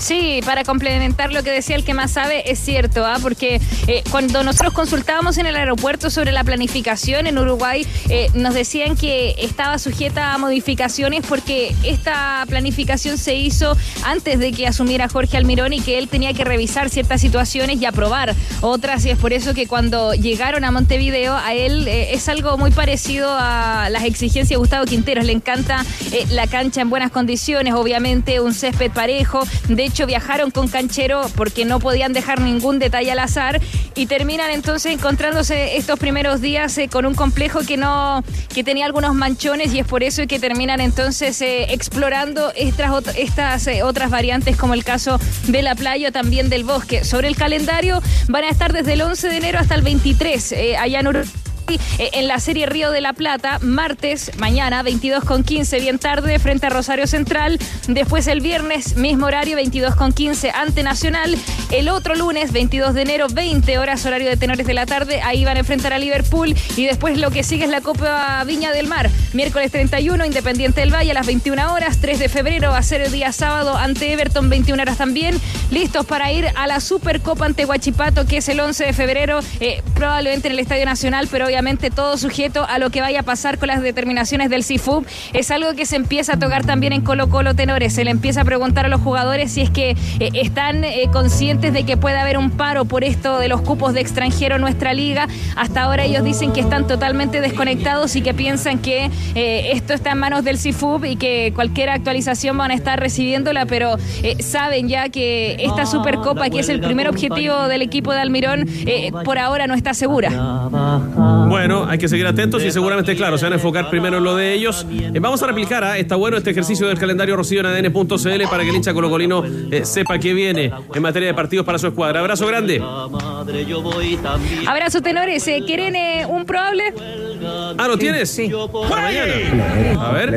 Sí, para complementar lo que decía el que más sabe, es cierto, ¿ah? porque eh, cuando nosotros consultábamos en el aeropuerto sobre la planificación en Uruguay, eh, nos decían que estaba sujeta a modificaciones porque esta planificación se hizo antes de que asumiera Jorge Almirón y que él tenía que revisar ciertas situaciones y aprobar otras, y es por eso que cuando llegaron a Montevideo, a él eh, es algo muy parecido a las exigencias de Gustavo Quinteros, le encanta eh, la cancha en buenas condiciones, obviamente un césped parejo, de viajaron con canchero porque no podían dejar ningún detalle al azar y terminan entonces encontrándose estos primeros días eh, con un complejo que no que tenía algunos manchones y es por eso que terminan entonces eh, explorando estas, eh, otras variantes como el caso de la playa también del bosque. Sobre el calendario van a estar desde el 11 de enero hasta el 23 eh, allá en Uruguay. Eh, En la serie Río de la Plata, martes, mañana, 22 con 15, bien tarde, frente a Rosario Central. Después el viernes, mismo horario, 22 con 15, ante Nacional. El otro lunes, 22 de enero, 20 horas, horario de tenores de la tarde. Ahí van a enfrentar a Liverpool. Y después lo que sigue es la Copa Viña del Mar. Miércoles 31, Independiente del Valle a las 21 horas. 3 de febrero va a ser el día sábado ante Everton, 21 horas también. Listos para ir a la Supercopa ante Huachipato, que es el 11 de febrero, eh, probablemente en el Estadio Nacional, pero obviamente todo sujeto a lo que vaya a pasar con las determinaciones del CIFUB. Es algo que se empieza a tocar también en Colo Colo Tenores. Se le empieza a preguntar a los jugadores si es que eh, están eh, conscientes de que puede haber un paro por esto de los cupos de extranjero en nuestra liga. Hasta ahora ellos dicen que están totalmente desconectados y que piensan que eh, esto está en manos del CIFUB y que cualquier actualización van a estar recibiéndola, pero saben ya que esta Supercopa, que es el primer objetivo del equipo de Almirón, por ahora no está segura.
Bueno, hay que seguir atentos y seguramente, claro, se van a enfocar primero en lo de ellos. Eh, vamos a replicar, ¿ah? está bueno este ejercicio del calendario Rocío en ADN.cl para que el hincha colocolino eh, sepa qué viene en materia de partidos para su escuadra. Abrazo grande.
Abrazo, tenores. eh, ¿Quieren eh, un probable?
Ah, ¿lo tienes? Sí. Para mañana. A ver.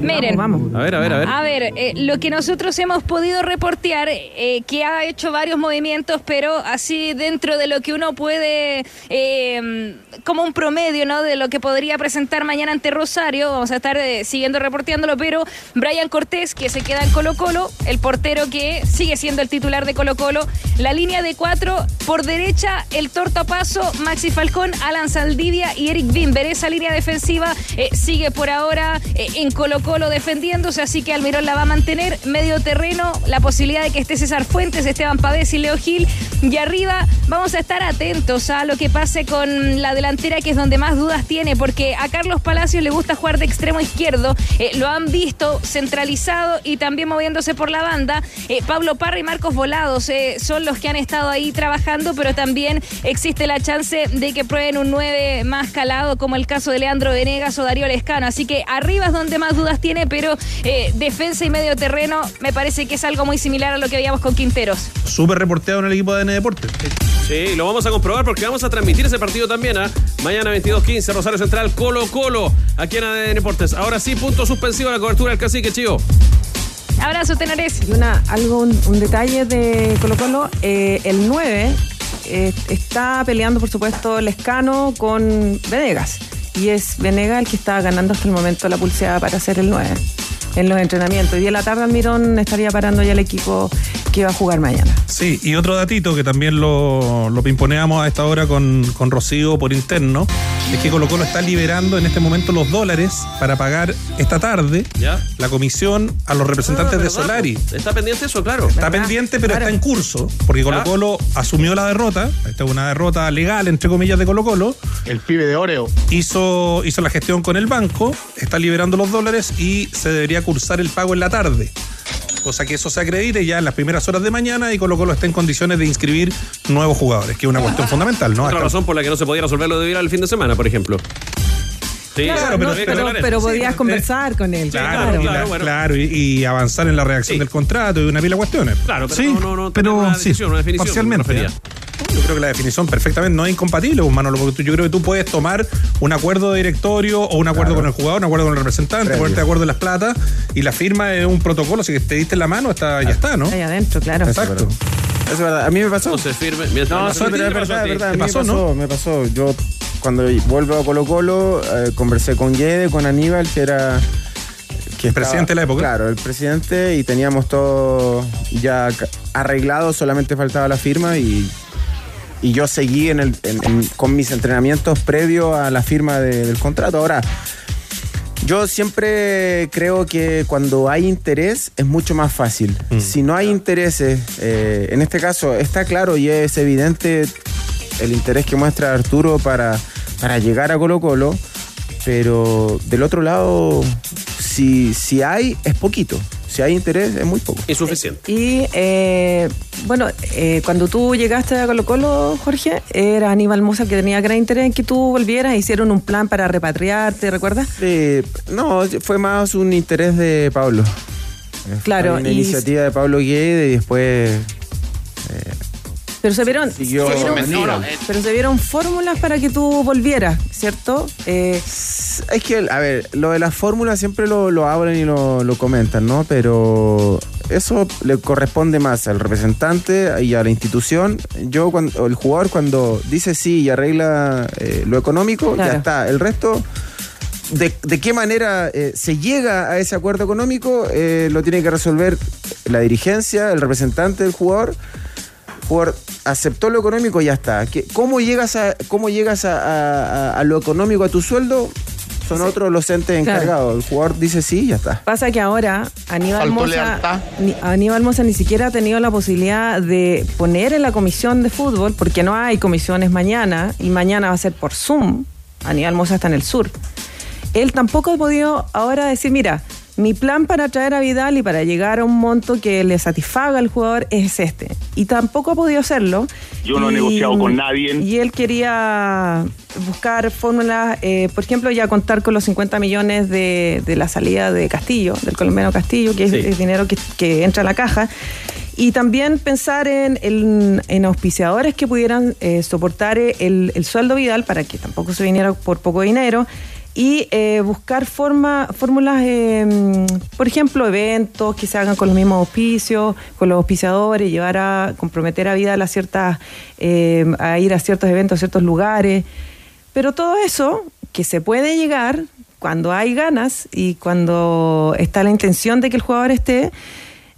Miren.
A ver, a ver, a ver.
A ver, eh, lo que nosotros hemos podido reportear, eh, que ha hecho varios movimientos, pero así dentro de lo que uno puede, eh, como un promedio, ¿no? De lo que podría presentar mañana ante Rosario, vamos a estar eh, siguiendo reporteándolo, pero Brian Cortés, que se queda en Colo Colo, el portero que sigue siendo el titular de Colo Colo, la línea de cuatro, por derecha, el tortapaso, Maxi Falcón, Alan Saldivia y Eric Bimber. Esa línea defensiva eh, sigue por ahora eh, en Colo Colo defendiéndose, así que Almirón la va a mantener. Medio terreno, la posibilidad de que esté César Fuentes, Esteban Pavés y Leo Gil. Y arriba vamos a estar atentos a lo que pase con la delantera, que es donde más dudas tiene, porque a Carlos Palacios le gusta jugar de extremo izquierdo. Eh, lo han visto centralizado y también moviéndose por la banda. Eh, Pablo Parra y Marcos Volados eh, son los que han estado ahí trabajando, pero también existe la chance de que prueben un 9 más calado, como el caso de Leandro Venegas o Darío Lescano. Así que arriba es donde más dudas tiene, pero eh, defensa y medio terreno me parece que es algo muy similar a lo que veíamos con Quinteros.
Súper reporteado en el equipo de ADN Deportes.
Sí, lo vamos a comprobar porque vamos a transmitir ese partido también. ¿ah? Mañana 22-15, Rosario Central, Colo Colo, aquí en ADN Deportes. Ahora sí, punto suspensivo a la cobertura del cacique, chío.
Abrazo, tenores.
Y una, algo, un, detalle de Colo Colo, eh, el 9 eh, está peleando, por supuesto, Lescano con Venegas. Y es Venegas el que está ganando hasta el momento la pulseada para hacer el 9 en los entrenamientos. Y día de la tarde Almirón estaría parando ya el equipo que va a jugar mañana.
Sí, y otro datito que también lo, lo pimponeamos a esta hora con, con Rocío por interno, es que Colo Colo está liberando en este momento los dólares para pagar esta tarde
¿Ya?
la comisión a los representantes
Ah,
de
¿verdad,
Solari.
Está pendiente eso, claro.
Está pendiente, pero está en curso, porque Colo Colo asumió la derrota. Esta es una derrota legal, entre comillas, de Colo Colo.
El pibe de Oreo.
Hizo, hizo la gestión con el banco, está liberando los dólares y se debería cursar el pago en la tarde. Cosa que eso se acredite ya en las primeras horas de mañana y Colo Colo está en condiciones de inscribir nuevos jugadores, que es una cuestión fundamental, ¿no?
Otra
Hasta-
razón por la que no se podía resolver lo de Vidal el fin de semana, por ejemplo. Sí,
Claro, no, pero, pero podías conversar con él.
Claro,
claro.
claro, claro, y, y avanzar en la redacción del contrato y una pila de cuestiones.
Claro, pero
sí,
no, no, no
pero
una
sí,
una definición,
parcialmente.
me
¿eh? Yo creo que la definición perfectamente no es incompatible, pues, Manolo, porque tú- yo creo que tú puedes tomar un acuerdo de directorio o un acuerdo con el jugador, un acuerdo con el representante,
Previo.
ponerte de acuerdo en las platas y la firma es un protocolo, si que te diste en la mano, está, ya está, ¿no?
Ahí adentro, claro.
Exacto.
Es verdad, a mí me pasó.
No se firme.
No,
no
pero es verdad, verdad. A
¿Te
mí
pasó,
me pasó,
no?
me pasó. Yo cuando vuelvo a Colo Colo, eh, conversé con Guede, con Aníbal, que era... Que
El presidente de la época.
Claro, el presidente, y teníamos todo ya arreglado, solamente faltaba la firma y, y yo seguí en el, en- en- con mis entrenamientos previos a la firma de- del contrato. Ahora, yo siempre creo que cuando hay interés es mucho más fácil.
Mm.
Si no hay intereses, eh, en este caso está claro y es evidente el interés que muestra Arturo para, para llegar a Colo Colo, pero del otro lado, si, si hay, es poquito. Si hay interés, es muy poco.
Insuficiente.
Y eh, bueno, eh, cuando tú llegaste a Colo Colo, Jorge, era Aníbal Musa que tenía gran interés en que tú volvieras, hicieron un plan para repatriarte, ¿recuerdas?
Eh, no, fue más un interés de Pablo.
Claro,
Fue Una
y-
iniciativa de Pablo Guede y después
Pero se vieron,
Siguió-
se vieron-
Mentira.
no, no, pero se vieron fórmulas para que tú volvieras, ¿cierto? Eh,
Es que, a ver, lo de las fórmulas siempre lo, lo hablan y lo, lo comentan, ¿no? Pero eso le corresponde más al representante y a la institución. Yo, cuando, el jugador cuando dice sí y arregla eh, lo económico,
Claro.
ya está. El resto, de, de qué manera eh, se llega a ese acuerdo económico, eh, lo tiene que resolver la dirigencia, el representante del jugador. El jugador aceptó lo económico y ya está. ¿Qué- ¿Cómo llegas a, cómo llegas a, a- a- a lo económico, a tu sueldo? Son otros los entes
Claro.
encargados. El jugador dice sí y ya está.
Pasa que ahora Aníbal Mosa, ni- Aníbal Mosa ni siquiera ha tenido la posibilidad de poner en la comisión de fútbol, porque no hay comisiones mañana, y mañana va a ser por Zoom. Aníbal Mosa está en el sur. Él tampoco ha podido ahora decir, mira, mi plan para traer a Vidal y para llegar a un monto que le satisfaga al jugador es este. Y tampoco ha podido hacerlo.
Yo no he negociado con nadie.
Y él quería buscar fórmulas, eh, por ejemplo, ya contar con los 50 millones de, de la salida de Castillo, del colombiano Castillo, que es,
Sí.
es dinero que, que entra a la caja. Y también pensar en, en- en auspiciadores que pudieran eh, soportar el, el sueldo Vidal para que tampoco se viniera por poco dinero. Y eh, buscar fórmulas, eh, por ejemplo, eventos que se hagan con los mismos auspicios, con los auspiciadores, llevar a comprometer a Vidal a ciertas, eh, a ir a ciertos eventos, a ciertos lugares. Pero todo eso que se puede llegar cuando hay ganas y cuando está la intención de que el jugador esté,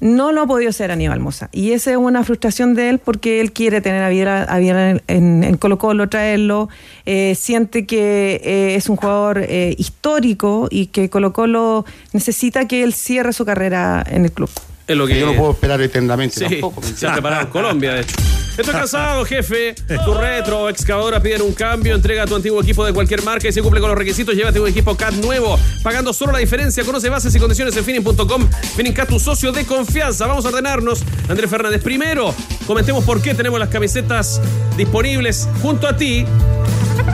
no lo ha podido hacer Aníbal Mosa. Y esa es una frustración de él porque él quiere tener a Vidal, a en, en- en Colo Colo, traerlo, eh, siente que eh, es un jugador eh, histórico y que Colo Colo necesita que él cierre su carrera en el club.
Es lo que
Yo no puedo esperar eternamente
Sí,
tampoco.
se ha preparado en Colombia, de hecho. Estoy cansado, jefe. Tu retro excavadora piden un cambio. Entrega tu antiguo equipo de cualquier marca y si cumple con los requisitos, llévate un equipo CAT nuevo. Pagando solo la diferencia. Conoce bases y condiciones en finning.com. Finning tu socio de confianza. Vamos a ordenarnos. Andrés Fernández, primero, comentemos por qué tenemos las camisetas disponibles junto a ti.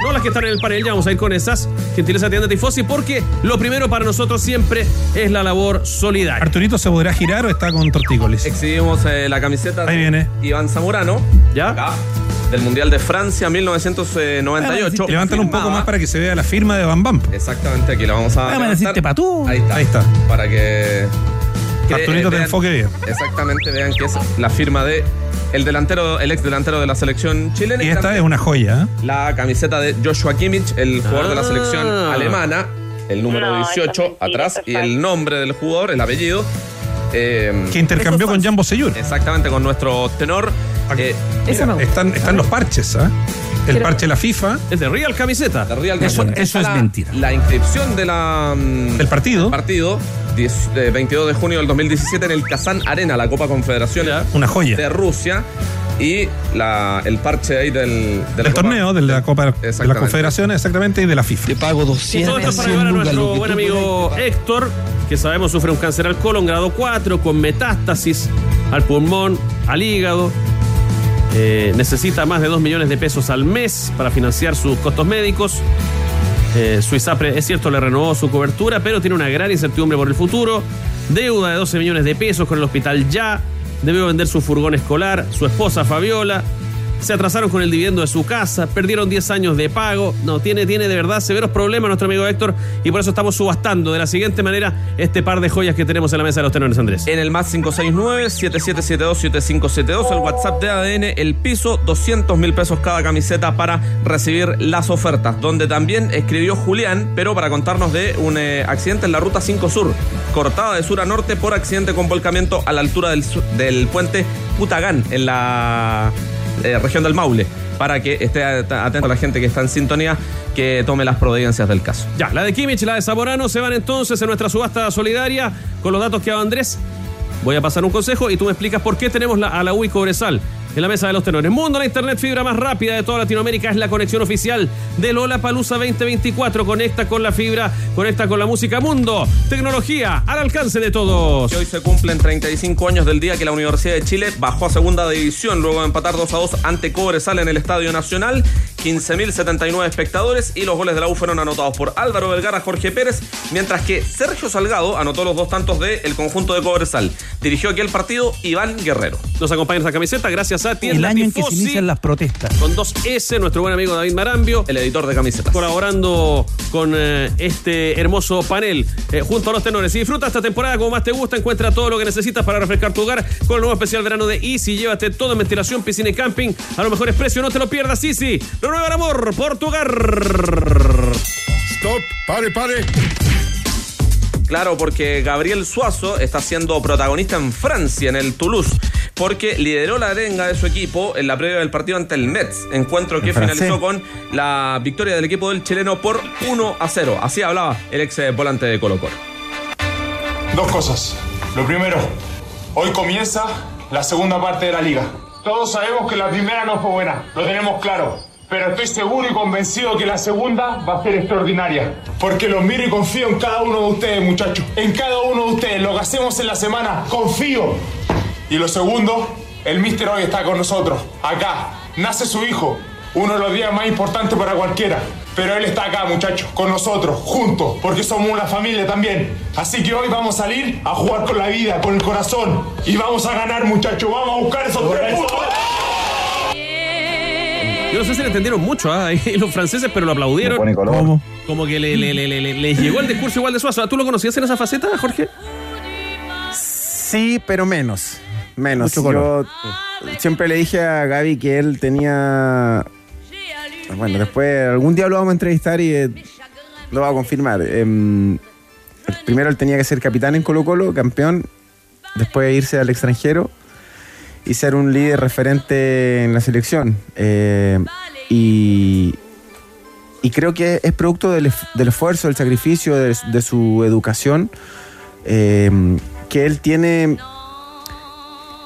No las que están en el panel, ya vamos a ir con esas. Gentileza tienda Tifosi, porque lo primero para nosotros siempre es la labor solidaria.
¿Arturito se podrá girar o está con tortícolis?
Exhibimos eh, la camiseta
Ahí viene.
de Iván Zamorano.
¿Ya?
Acá, del Mundial de Francia 1998.
Levántalo un poco más para que se vea la firma de Bam Bam.
Exactamente, aquí la vamos a.
Déjame
levantar.
decirte pa' tú.
Ahí está.
Ahí está.
Para que. que,
Arturito,
eh,
te
vean-
enfoque bien.
Exactamente, vean que es la firma de el delantero, el ex delantero de la selección chilena.
Y esta
también
es una joya. ¿eh?
La camiseta de Joshua Kimmich, el jugador de la
Ah.
selección alemana, el número
No,
18 atrás y el nombre del jugador, el apellido. eh,
Que intercambió con Jambo Seyur.
Exactamente, con nuestro tenor. eh,
Esa me gusta.
Están, están los parches, ¿ah? El parche de la FIFA.
Es de Real Camiseta.
de Real
Eso- eso es
la-
mentira.
La inscripción de la, mm,
Del partido.
partido, 10, eh, 22 de junio del 2017 en el Kazán Arena, la Copa Confederaciones
Una joya.
de Rusia. Y la, el parche ahí del,
Del
Copa-
torneo, de la Copa de la
Exactamente.
Confederación, exactamente, y de la FIFA.
pago
Y todo esto para llevar a nuestro buen amigo Héctor, que sabemos sufre un cáncer al colon grado 4 con metástasis al pulmón, al hígado. Eh, necesita más de 2 millones de pesos al mes para financiar sus costos médicos. Eh, su ISAPRE, es cierto, le renovó su cobertura, pero tiene una gran incertidumbre por el futuro. Deuda de 12 millones de pesos con el hospital ya. Debió vender su furgón escolar, su esposa Fabiola. Se atrasaron con el dividendo de su casa, perdieron 10 años de pago. No, tiene, tiene de verdad severos problemas nuestro amigo Héctor y por eso estamos subastando de la siguiente manera este par de joyas que tenemos en la mesa de los tenores, Andrés.
En el más 569-7772-7572, el WhatsApp de ADN, el piso, 200 mil pesos cada camiseta para recibir las ofertas. Donde también escribió Julián, pero para contarnos de un eh, accidente en la ruta 5 Sur, cortada de sur a norte por accidente con volcamiento a la altura del, puente Putagán, en la eh, región del Maule. Para que esté at- atento a la gente que está en sintonía, que tome las providencias del caso.
Ya, la de Kimmich y la de Zamorano se van entonces en nuestra subasta solidaria con los datos que ha Andrés. Voy a pasar un consejo y tú me explicas por qué tenemos la, a la UI Cobresal en la mesa de los tenores. Mundo, la internet fibra más rápida de toda Latinoamérica es la conexión oficial de Lola Palusa 2024. Conecta con la fibra, conecta con la música. Mundo, tecnología al alcance de todos.
Hoy se cumplen 35 años del día que la Universidad de Chile bajó a segunda división luego de empatar 2 a 2 ante Cobresal en el Estadio Nacional. 15.079 espectadores y los goles de la U fueron anotados por Álvaro Vergara, Jorge Pérez, mientras que Sergio Salgado anotó los dos tantos del conjunto de Cobresal. Dirigió aquí el partido Iván Guerrero.
Nos acompaña esta camiseta gracias a Tienda
El año en que se inician las protestas.
Con 2S, nuestro buen amigo David Marambio,
el editor de camisetas.
Colaborando con eh, este hermoso panel eh, junto a los tenores. Si disfruta esta temporada como más te gusta, encuentra todo lo que necesitas para refrescar tu hogar con el nuevo especial verano de Easy. Llévate todo en ventilación, piscina y camping a los mejores precios. No te lo pierdas, Easy. Renueva el amor por tu hogar.
Stop, pare, pare.
Claro, porque Gabriel Suazo está siendo protagonista en Francia, en el Toulouse, porque lideró la arenga de su equipo en la previa del partido ante el Metz, encuentro que finalizó con la victoria del equipo del chileno por 1 a 0. Así hablaba el ex eh, volante de Colo Colo.
Dos cosas. Lo primero, hoy comienza la segunda parte de la liga. Todos sabemos que la primera no fue buena, lo tenemos claro. Pero estoy seguro y convencido que la segunda va a ser extraordinaria. Porque los miro y confío en cada uno de ustedes, muchachos. En cada uno de ustedes. Lo que hacemos en la semana, confío. Y lo segundo, el mister hoy está con nosotros. Acá. Nace su hijo. Uno de los días más importantes para cualquiera. Pero él está acá, muchachos, con nosotros, juntos, porque somos una familia también. Así que hoy vamos a salir a jugar con la vida, con el corazón. Y vamos a ganar, muchachos. Vamos a buscar esos tres.
Yo no sé si le entendieron mucho ¿ah? Ahí los franceses, pero lo aplaudieron.
¿Cómo?
Como que le, le- le- le- le- les llegó el discurso igual de Suazo. ¿Tú lo conocías en esa faceta, Jorge?
Sí, pero menos. Menos.
Mucho color.
Yo siempre le dije a Gaby que él tenía. Bueno, después algún día lo vamos a entrevistar y eh, lo va a confirmar. Em, primero él tenía que ser capitán en Colo Colo, campeón, después irse al extranjero y ser un líder referente en la selección. Eh, y, y creo que es producto del, del esfuerzo, del sacrificio, de, de su educación, eh, que él tiene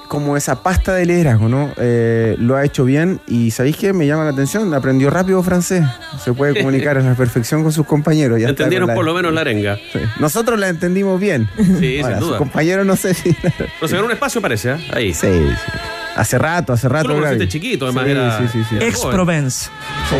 como esa pasta de liderazgo, ¿no? Eh, lo ha hecho bien y ¿sabéis qué? Me llama la atención, aprendió rápido francés, se puede comunicar a la perfección con sus compañeros. ya
Entendieron
la-
por lo menos la arenga.
Sí. Nosotros la entendimos bien.
Sí,
Ahora,
sin
sus
duda.
compañeros no sé si...
Pero se ganó un espacio, parece, ¿ah? Ahí.
Sí, sí. Hace rato, hace rato.
Chiquito, además
Sí,
era-
sí, sí,
Ex. Provence.
Sí,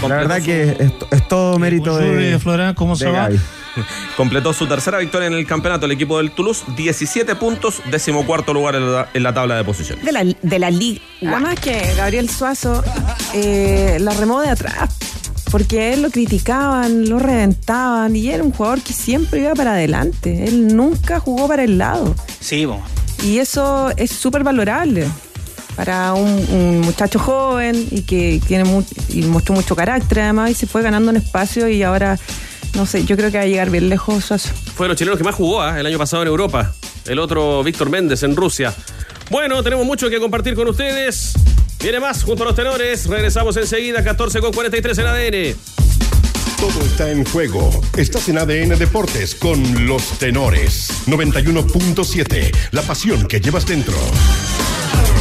sí. La verdad que es, es todo mérito de,
Flora, ¿cómo
de
se va?
Gaby.
Completó su tercera victoria en el campeonato el equipo del Toulouse, 17 puntos, decimocuarto lugar en la, en la tabla de posiciones.
De la, de la liga. Además que Gabriel Suazo eh, la remó de atrás. Porque a él lo criticaban, lo reventaban y era un jugador que siempre iba para adelante. Él nunca jugó para el lado.
Sí, bo.
Y eso es súper valorable para un, un muchacho joven y que tiene mu- y mostró mucho carácter además y se fue ganando un espacio y ahora, no sé, yo creo que va a llegar bien lejos Suazo.
Fue de los chilenos que más jugó ¿ah? el año pasado en Europa. El otro, Víctor Méndez, en Rusia. Bueno, tenemos mucho que compartir con ustedes. Viene más junto a los tenores. Regresamos enseguida, 14 con 43 en ADN.
Todo está en juego. Estás en ADN Deportes con los tenores. 91.7. La pasión que llevas dentro.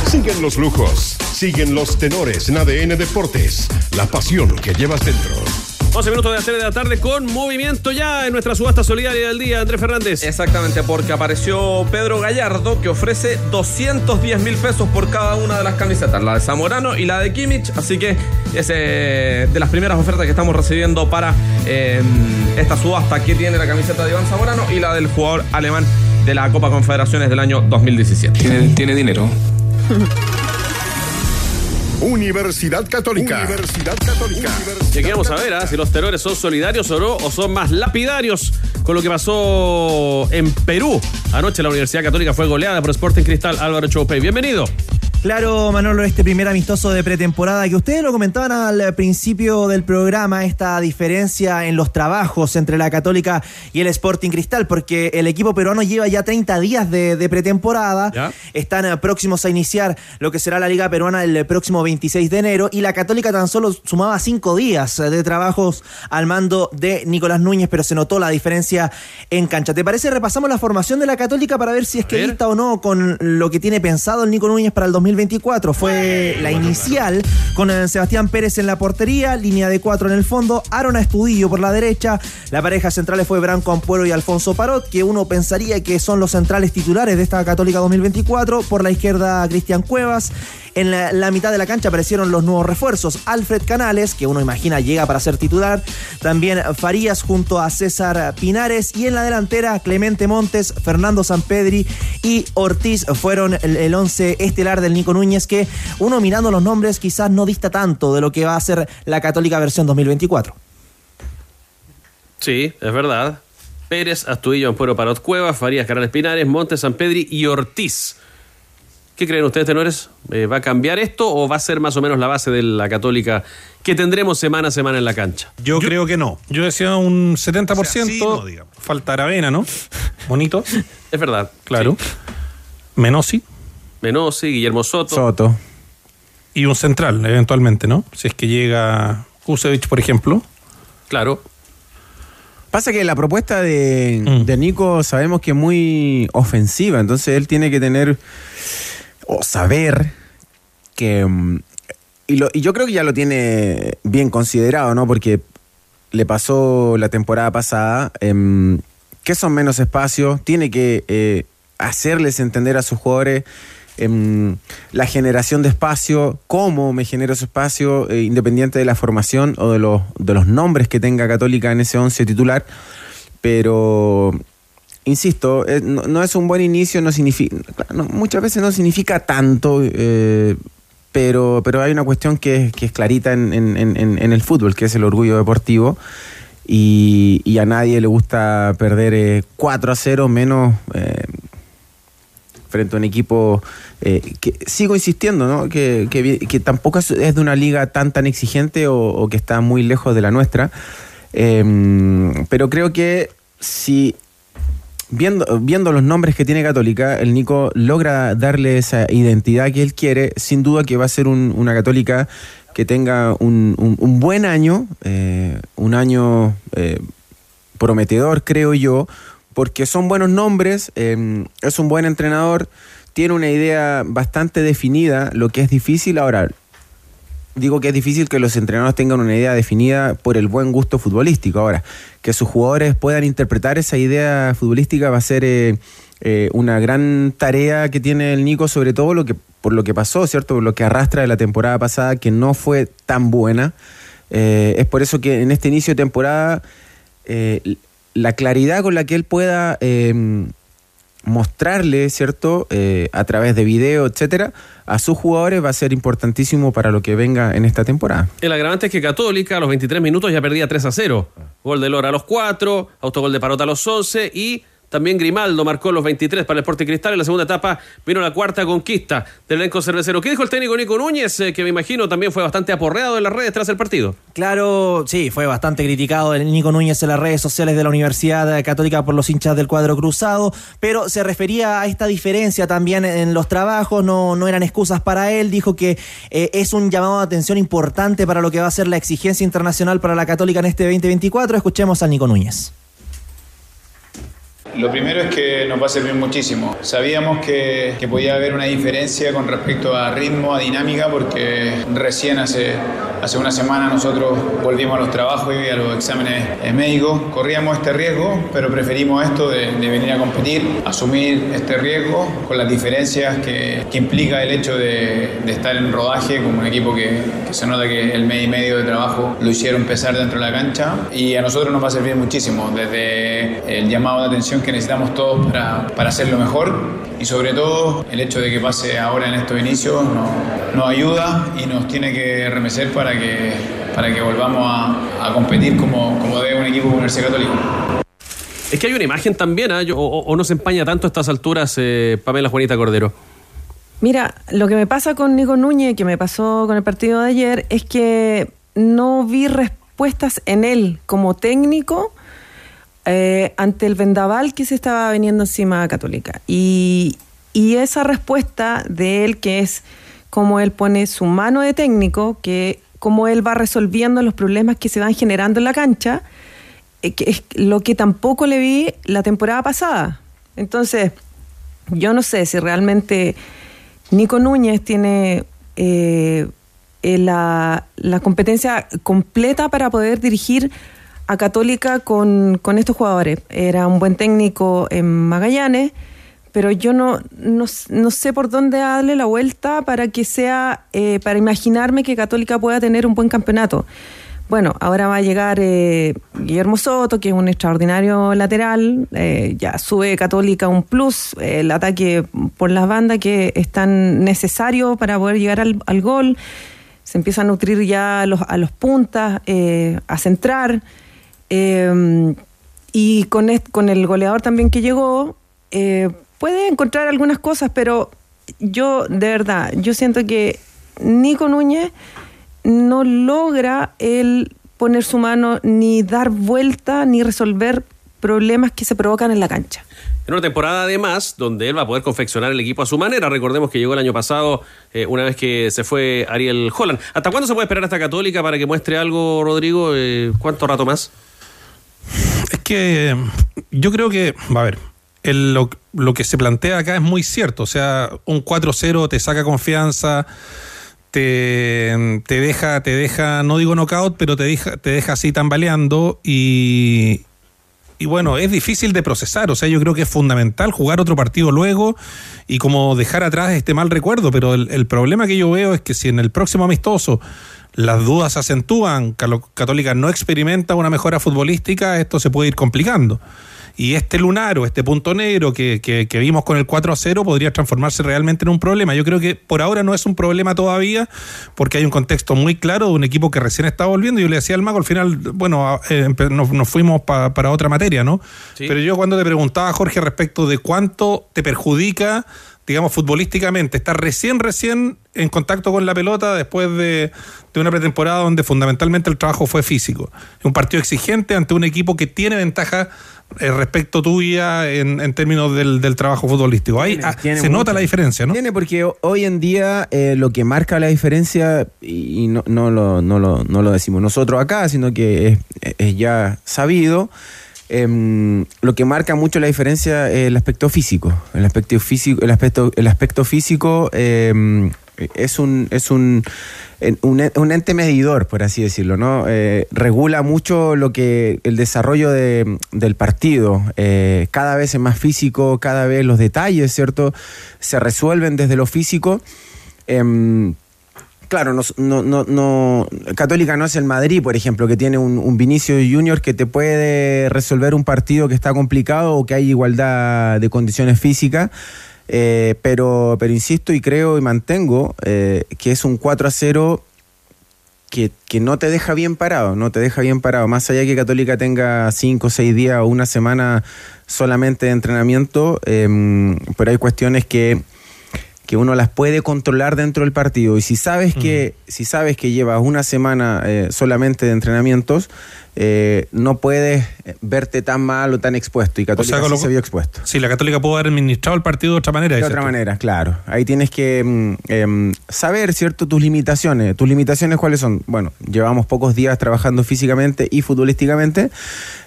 Siguen los lujos. Siguen los tenores en ADN Deportes. La pasión que llevas dentro.
11 minutos de las 3 de la tarde con movimiento ya en nuestra subasta solidaria del día, Andrés Fernández.
Exactamente, porque apareció Pedro Gallardo que ofrece 210 mil pesos por cada una de las camisetas, la de Zamorano y la de Kimmich. Así que es eh, de las primeras ofertas que estamos recibiendo para eh, esta subasta que tiene la camiseta de Iván Zamorano y la del jugador alemán de la Copa Confederaciones del año 2017.
Tiene, tiene dinero.
Universidad Católica. Universidad Católica.
Vamos a ver ¿ah? si los terrores son solidarios o no, o son más lapidarios con lo que pasó en Perú. Anoche la Universidad Católica fue goleada por Sporting Cristal Álvaro Choupey. Bienvenido.
Claro, Manolo, este primer amistoso de pretemporada que ustedes lo comentaban al principio del programa, esta diferencia en los trabajos entre la Católica y el Sporting Cristal, porque el equipo peruano lleva ya 30 días de, de pretemporada,
¿Ya?
están eh, próximos a iniciar lo que será la Liga Peruana el próximo 26 de enero y la Católica tan solo sumaba 5 días eh, de trabajos al mando de Nicolás Núñez, pero se notó la diferencia en cancha. ¿Te parece? Repasamos la formación de la Católica para ver si es que lista o no con lo que tiene pensado el Nico Núñez para el 2024. Fue la inicial con eh, Sebastián Pérez en la portería, línea de cuatro en el fondo, Aaron Astudillo por la derecha, la pareja centrales fue Branco Ampuero y Alfonso Parot, que uno pensaría que son los centrales titulares de esta Católica 2024, por la izquierda Cristian Cuevas, en la, mitad de la cancha aparecieron los nuevos refuerzos, Alfred Canales, que uno imagina llega para ser titular, también Farías junto a César Pinares y en la delantera Clemente Montes, Fernando Sampedri y Ortiz fueron el, el once estelar del Nico Núñez que uno mirando los nombres quizás no dista tanto de lo que va a ser la Católica versión 2024.
Sí, es verdad. Pérez, Astudillo, Ampuero, Parot, Cuevas, Farías, Canales Pinares, Montes, San Pedri y Ortiz. ¿Qué creen ustedes, tenores? Eh, ¿Va a cambiar esto o va a ser más o menos la base de la Católica que tendremos semana a semana en la cancha?
Yo, creo que no. Yo decía un 70%. Falta Aravena, ¿no? Bonito.
Es verdad.
Claro. Menosi.
Menosi, Guillermo Soto.
Soto.
Y un central, eventualmente, ¿no? Si es que llega Kusevich, por ejemplo.
Claro.
Pasa que la propuesta de, de Nico sabemos que es muy ofensiva, entonces él tiene que tener o saber que... mm, Y, lo- y yo creo que ya lo tiene bien considerado, ¿no? Porque le pasó la temporada pasada, em, que son menos espacios, tiene que eh, hacerles entender a sus jugadores em, la generación de espacio, cómo me genero ese espacio, eh, independiente de la formación o de los, de los nombres que tenga Católica en ese 11 titular. Pero, insisto, eh, no, es un buen inicio, no significa, muchas veces no significa tanto. eh, pero, pero hay una cuestión que es, clarita en, el fútbol, que es el orgullo deportivo. Y, a nadie le gusta perder eh, 4 a 0 menos eh, frente a un equipo eh, que sigo insistiendo, ¿no? Que, tampoco es, de una liga tan tan exigente o, que está muy lejos de la nuestra. Eh, pero creo que si viendo, viendo los nombres que tiene Católica, el Nico logra darle esa identidad que él quiere, sin duda que va a ser un- una Católica que tenga un, un- un buen año, eh, un año eh, prometedor, creo yo, porque son buenos nombres, eh, es un buen entrenador, tiene una idea bastante definida, lo que es difícil ahora. Digo que es difícil que los entrenadores tengan una idea definida por el buen gusto futbolístico. Ahora, que sus jugadores puedan interpretar esa idea futbolística va a ser eh, eh, una gran tarea que tiene el Nico, sobre todo lo que, por lo que pasó, ¿cierto? Por lo que arrastra de la temporada pasada, que no fue tan buena. Eh, es por eso que en este inicio de temporada, la claridad con la que él pueda mostrarle, ¿cierto? Eh, a través de video, etcétera, a sus jugadores va a ser importantísimo para lo que venga en esta temporada.
El agravante es que Católica a los 23 minutos ya perdía 3 a 0. Gol de Lora a los 4, autogol de Parota a los 11 y también Grimaldo marcó los 23 para el Sporting Cristal. En la segunda etapa vino la cuarta conquista del elenco cervecero. ¿Qué dijo el técnico Nico Núñez? Eh, que me imagino también fue bastante aporreado en las redes tras el partido.
Claro, sí, fue bastante criticado el Nico Núñez en las redes sociales de la Universidad Católica por los hinchas del cuadro cruzado, pero se refería a esta diferencia también en los trabajos, no, no eran excusas para él, dijo que eh, es un llamado de atención importante para lo que va a ser la exigencia internacional para la Católica en este 2024. Escuchemos al Nico Núñez.
Lo primero es que nos va a servir muchísimo. Sabíamos que, que podía haber una diferencia con respecto a ritmo, a dinámica, porque recién hace, Hace una semana nosotros volvimos a los trabajos y a los exámenes eh, médicos. Corríamos este riesgo, pero preferimos esto de, de venir a competir, asumir este riesgo con las diferencias que, que implica el hecho de, de estar en rodaje como un equipo que, que se nota que el mes y medio de trabajo lo hicieron pesar dentro de la cancha y a nosotros nos va a servir muchísimo desde el llamado de atención que necesitamos todos para, para hacerlo mejor y sobre todo el hecho de que pase ahora en estos inicios nos, nos ayuda y nos tiene que remecer para que, para que volvamos a, a competir como, como debe un equipo de Universidad Católica.
Es que hay una imagen también. Yo- o, o no se empaña tanto a estas alturas, eh, Pamela Juanita Cordero.
Mira, lo que me pasa con Nico Núñez, que me pasó con el partido de ayer, es que no vi respuestas en él como técnico eh, ante el vendaval que se estaba viniendo encima a Católica. Y, y esa respuesta de él, que es como él pone su mano de técnico, que como él va resolviendo los problemas que se van generando en la cancha, eh, es lo que tampoco le vi la temporada pasada. Entonces, yo no sé si realmente Nico Núñez tiene eh, la, la competencia completa para poder dirigir a Católica con, con estos jugadores. Era un buen técnico en Magallanes, pero yo no, no, no sé por dónde darle la vuelta para que sea, eh, para imaginarme que Católica pueda tener un buen campeonato. Bueno, ahora va a llegar eh, Guillermo Soto, que es un extraordinario lateral. eh, ya sube Católica un plus, eh, el ataque por las bandas que es tan necesario para poder llegar al, al gol. Se empieza a nutrir ya a los, a los puntas, eh, a centrar. Eh, y con, el goleador también que llegó, eh, puede encontrar algunas cosas, pero yo, de verdad, yo siento que Nico Núñez no logra el poner su mano ni dar vuelta ni resolver problemas que se provocan en la cancha.
En una temporada además donde él va a poder confeccionar el equipo a su manera. Recordemos que llegó el año pasado, eh, una vez que se fue Ariel Holland. ¿Hasta cuándo se puede esperar esta Católica para que muestre algo, Rodrigo? Eh, ¿Cuánto rato más?
Es que yo creo que, a ver, lo, lo que se plantea acá es muy cierto. O sea, un 4-0 te saca confianza, te, te deja, te deja, no digo knockout, pero te deja, te deja así tambaleando y, y bueno, es difícil de procesar. O sea, yo creo que es fundamental jugar otro partido luego y como dejar atrás este mal recuerdo. Pero el problema que yo veo es que si en el próximo amistoso las dudas se acentúan, Católica no experimenta una mejora futbolística, esto se puede ir complicando. Y este lunar o este punto negro que, que- que vimos con el 4 a 0 podría transformarse realmente en un problema. Yo creo que por ahora no es un problema todavía, porque hay un contexto muy claro de un equipo que recién está volviendo. Yo le decía al mago, al final, bueno, eh, nos fuimos pa- para otra materia, ¿no? Pero yo cuando te preguntaba, Jorge, respecto de cuánto te perjudica digamos, futbolísticamente, estar recién, recién en contacto con la pelota después de, de una pretemporada donde fundamentalmente el trabajo fue físico. Un partido exigente ante un equipo que tiene ventaja eh, respecto tuya en, en términos del, del trabajo futbolístico. Ahí ah,
Tiene
se nota la diferencia, ¿no?
Tiene porque ho- hoy en día eh, lo que marca la diferencia, y y no, no, lo, no, lo, no lo decimos nosotros acá, sino que es, es ya sabido, em, lo que marca mucho la diferencia es el aspecto físico. El aspecto físico, el aspecto, el aspecto físico em, es un, es un, un, ente medidor, por así decirlo, ¿no? Eh, regula mucho lo que el desarrollo de- del partido. Eh, cada vez es más físico, cada vez los detalles, ¿cierto? Se resuelven desde lo físico. Claro, no, no, no, Católica no es el Madrid, por ejemplo, que tiene un, un Vinicio Junior que te puede resolver un partido que está complicado o que hay igualdad de condiciones físicas. Eh, pero, pero insisto y creo y mantengo eh, que es un 4 a 0 que, que no te deja bien parado, no te deja bien parado. Más allá que Católica tenga 5 o 6 días o una semana solamente de entrenamiento, em, pero hay cuestiones que que uno las puede controlar dentro del partido. Y si sabes que si sabes que llevas una semana eh, solamente de entrenamientos eh, no puedes verte tan mal o tan expuesto y Católica
con
sí
lo-
se vio expuesto
Sí, la Católica pudo haber administrado el partido de otra manera.
de otra
tú.
manera, claro. Ahí tienes que mm, em, saber, ¿cierto?, tus limitaciones. ¿Tus limitaciones cuáles son? Bueno, llevamos pocos días trabajando físicamente y futbolísticamente.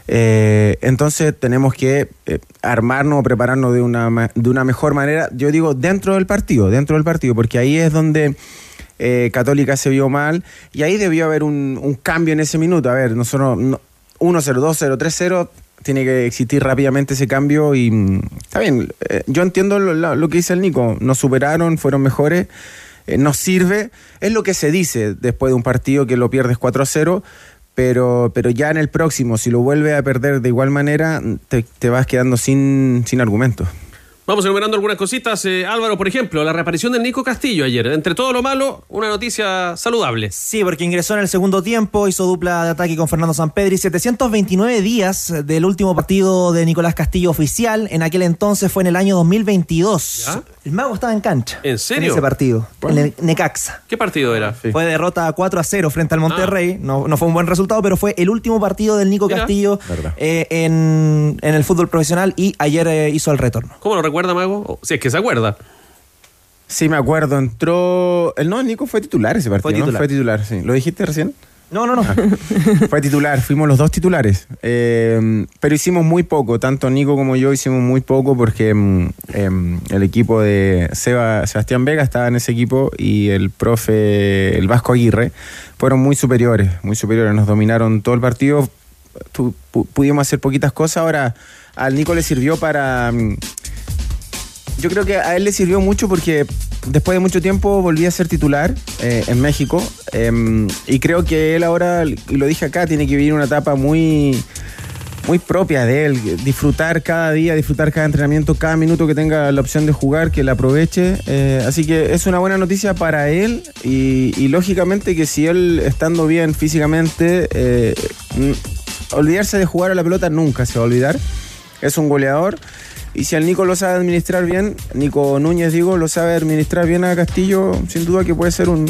eh, entonces tenemos que eh, armarnos o prepararnos de una, de una mejor manera. Yo digo dentro del partido, dentro del partido, porque ahí es donde eh, Católica se vio mal y ahí debió haber un, cambio en ese minuto. A ver, nosotros no- 1-0, 2-0, 3-0, tiene que existir rápidamente ese cambio y mm, está bien. eh, yo entiendo lo, lo- lo que dice el Nico, nos superaron, fueron mejores, eh, nos sirve, es lo que se dice después de un partido que lo pierdes 4-0. Pero, pero ya en el próximo, si lo vuelves a perder de igual manera, te, te vas quedando sin, sin argumentos.
Vamos enumerando algunas cositas. Eh, Álvaro, por ejemplo, la reaparición del Nico Castillo ayer. Entre todo lo malo, una noticia saludable.
Sí, porque ingresó en el segundo tiempo, hizo dupla de ataque con Fernando Sampedri. 729 días del último partido de Nicolás Castillo oficial. En aquel entonces fue en el año 2022.
¿Ya?
El mago estaba en cancha.
¿En serio?
En ese partido. En el Necaxa.
¿Qué partido era?
Fue derrota 4 a 0 frente al Monterrey.
Ah.
No, no fue un buen resultado, pero fue el último partido del Nico
Mira.
Castillo eh, en, en el fútbol profesional y ayer eh, hizo el retorno.
¿Cómo lo recuerda, Mago? O- Si es que se acuerda.
Sí, me acuerdo, entró... El no, Nico fue titular ese partido,
Fue
¿no?
titular.
Fue titular, sí. ¿Lo dijiste recién?
No, no, no.
Fue titular, fuimos los dos titulares. Eh, pero hicimos muy poco, tanto Nico como yo hicimos muy poco porque mm, em, el equipo de Seba, Sebastián Vega estaba en ese equipo y el profe, el Vasco Aguirre, fueron muy superiores, muy superiores. Nos dominaron todo el partido, pudimos hacer poquitas cosas. Ahora al Nico le sirvió para... yo creo que a él le sirvió mucho porque después de mucho tiempo volví a ser titular eh, en México em, y creo que él ahora, y lo dije acá, tiene que vivir una etapa muy, muy propia de él, disfrutar cada día, disfrutar cada entrenamiento, cada minuto que tenga la opción de jugar, que la aproveche. eh, así que es una buena noticia para él y, lógicamente que si él estando bien físicamente, eh, olvidarse de jugar a la pelota nunca se va a olvidar. Es un goleador. Y si el Nico lo sabe administrar bien, Nico Núñez, digo, lo sabe administrar bien a Castillo, sin duda que puede ser un,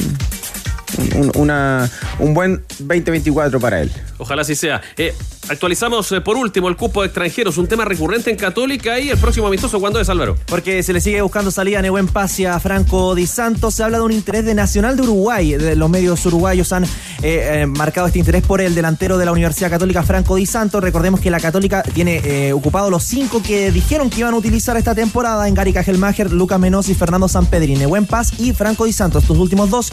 un buen 2024 para él.
Ojalá así sea. Eh, actualizamos eh, por último el cupo de extranjeros, un tema recurrente en Católica y el próximo amistoso, ¿cuándo es Álvaro?
Porque se le sigue buscando salida a Nehuen Paz y a Franco Di Santos. Se habla de un interés de Nacional de Uruguay. Los medios uruguayos han eh, eh, marcado este interés por el delantero de la Universidad Católica, Franco Di Santos. Recordemos que la Católica tiene ocupado los cinco que dijeron que iban a utilizar esta temporada en Gary Cajelmacher, Lucas Menos y Fernando Sampedri. Nehuen Paz y Franco Di Santos. Estos últimos dos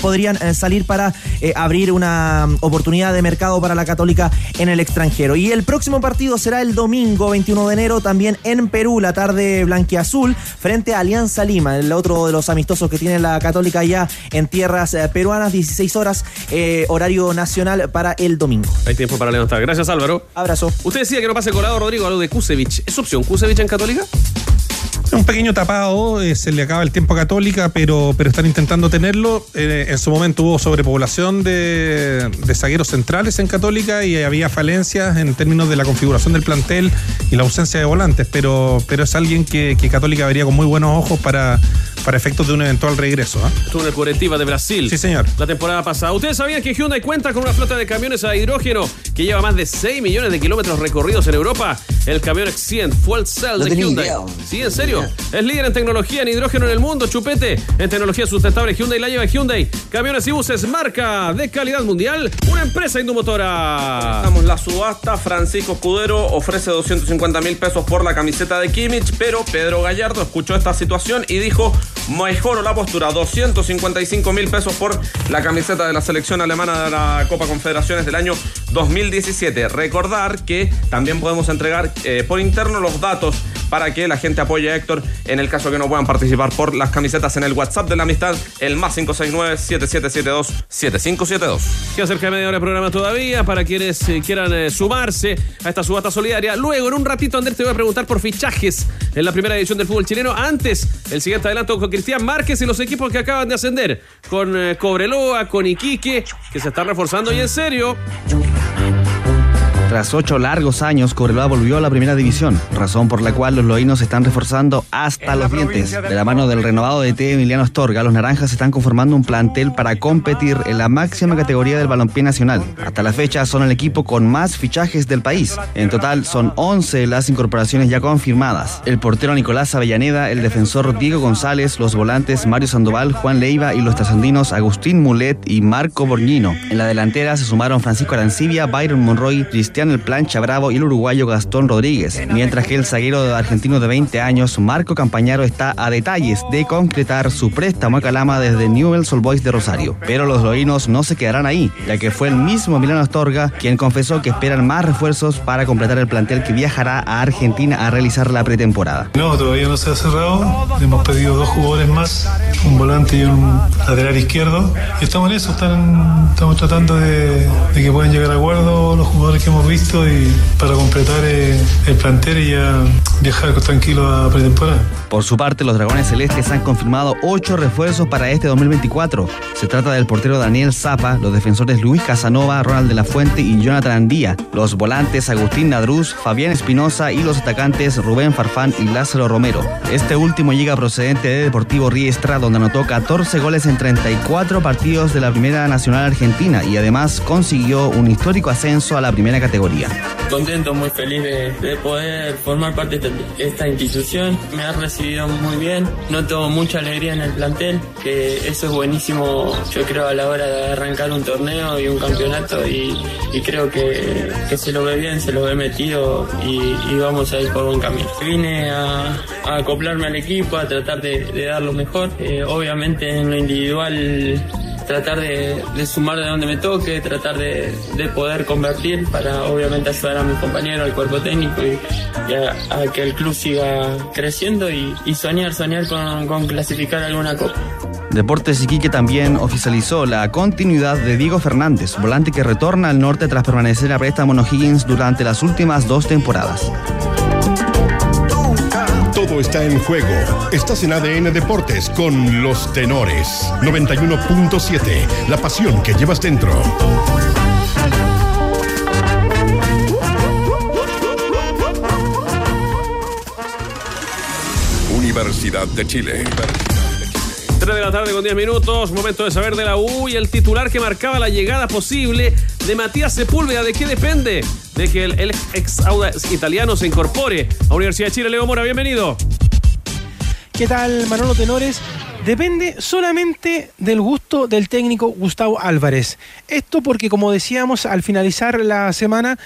podrían salir para abrir una mm, oportunidad de mercado para la Católica en el extranjero. Y el próximo partido será el domingo 21 de enero, también en Perú, la tarde blanquiazul, frente a Alianza Lima, el otro de los amistosos que tiene la Católica ya en tierras eh, peruanas, 16 horas, eh, horario nacional para el domingo.
Hay tiempo para levantar. Gracias, Álvaro.
Abrazo.
Usted decía que no pase colado, Rodrigo, a lo de Kusevich. ¿Es opción Kusevich en Católica?
Un pequeño tapado, eh, se le acaba el tiempo a Católica, pero, pero están intentando tenerlo. Eh, en su momento hubo sobrepoblación de, de zagueros centrales en Católica y había falencias en términos de la configuración del plantel y la ausencia de volantes, pero, pero es alguien que, que Católica vería con muy buenos ojos para, para efectos de un eventual regreso. ¿ah?
Estuvo en el Curitiba de Brasil.
Sí, señor.
La temporada pasada. ¿Ustedes sabían que Hyundai cuenta con una flota de camiones a hidrógeno que lleva más de 6 millones de kilómetros recorridos en Europa? El camión X100 Fuel Cell
No
de Hyundai.
idea.
Sí, en serio. Es líder en tecnología en hidrógeno en el mundo, chupete. En tecnología sustentable Hyundai la lleva Hyundai. Camiones y buses marca de calidad mundial. Una empresa indumotora.
Estamos la subasta. Francisco Escudero ofrece 250 mil pesos por la camiseta de Kimmich, pero Pedro Gallardo escuchó esta situación y dijo: Mejoro la postura, 255 mil pesos por la camiseta de la selección alemana de la Copa Confederaciones del año 2017. Recordar que también podemos entregar eh, por interno los datos para que la gente apoye a Héctor en el caso que no puedan participar por las camisetas en el WhatsApp de la amistad, el más 569-7772-7572.
Queda cerca de media hora de programa todavía para quienes eh, quieran eh, sumarse a esta subasta solidaria. Luego, en un ratito, Andrés, te voy a preguntar por fichajes en la primera edición del fútbol chileno. Antes, el siguiente adelanto con Cristian Márquez y los equipos que acaban de ascender. Con eh, Cobreloa, con Iquique, que se están reforzando y en serio.
Tras ocho largos años, Cobreloa volvió a la primera división, razón por la cual los loínos se están reforzando hasta los dientes. De la mano del renovado de T. Emiliano Astorga, los naranjas están conformando un plantel para competir en la máxima categoría del balompié nacional. Hasta la fecha son el equipo con más fichajes del país. En total son 11 las incorporaciones ya confirmadas. El portero Nicolás Avellaneda, el defensor Diego González, los volantes Mario Sandoval, Juan Leiva y los trasandinos Agustín Mulet y Marco Borgnino. En la delantera se sumaron Francisco Arancibia, Byron Monroy, Cristian El Plancha Bravo y el uruguayo Gastón Rodríguez, mientras que el zaguero argentino de 20 años, Marco Campañaro, está a detalles de concretar su préstamo a Calama desde Newell's Old Boys de Rosario. Pero los loínos no se quedarán ahí, ya que fue el mismo Milano Astorga quien confesó que esperan más refuerzos para completar el plantel que viajará a Argentina a realizar la pretemporada.
No, todavía no se ha cerrado. Hemos pedido dos jugadores más, un volante y un lateral izquierdo. Y estamos en eso, están, estamos tratando de, de que puedan llegar a acuerdo los jugadores que hemos visto y para completar eh, el plantel y ya viajar tranquilo a pretemporada.
Por su parte, los Dragones Celestes han confirmado ocho refuerzos para este 2024. Se trata del portero Daniel Zapa, los defensores Luis Casanova, Ronald de la Fuente y Jonathan Andía, los volantes Agustín Nadruz, Fabián Espinosa y los atacantes Rubén Farfán y Lázaro Romero. Este último llega procedente de Deportivo Riestra, donde anotó 14 goles en 34 partidos de la Primera Nacional Argentina y además consiguió un histórico ascenso a la primera categoría.
Contento, muy feliz de, de poder formar parte de esta, institución. Me ha recibido muy bien. Noto mucha alegría en el plantel, que eso es buenísimo, yo creo, a la hora de arrancar un torneo y un campeonato. Y, creo que, se lo ve bien, se lo ve metido y, vamos a ir por buen camino. Vine a, a acoplarme al equipo, a tratar de, de dar lo mejor. Eh, obviamente en lo individual tratar de, sumar de donde me toque, tratar de, de, poder convertir para obviamente ayudar a mis compañeros, al cuerpo técnico y, y a, que el club siga creciendo y, soñar, soñar con, con, clasificar alguna copa.
Deportes Iquique también oficializó la continuidad de Diego Fernández, volante que retorna al norte tras permanecer a préstamo en O'Higgins durante las últimas dos temporadas.
Todo está en juego. Estás en ADN Deportes con los tenores. 91.7. La pasión que llevas dentro. Universidad de Chile.
3 de la tarde con 10 minutos, momento de saber de la U y el titular que marcaba la llegada posible de Matías Sepúlveda. ¿De qué depende? De que el, ex Audax italiano se incorpore a Universidad de Chile. Leo Mora, bienvenido.
¿Qué tal, Manolo Tenores? Depende solamente del gusto del técnico Gustavo Álvarez. Esto porque, como decíamos, al finalizar la semana,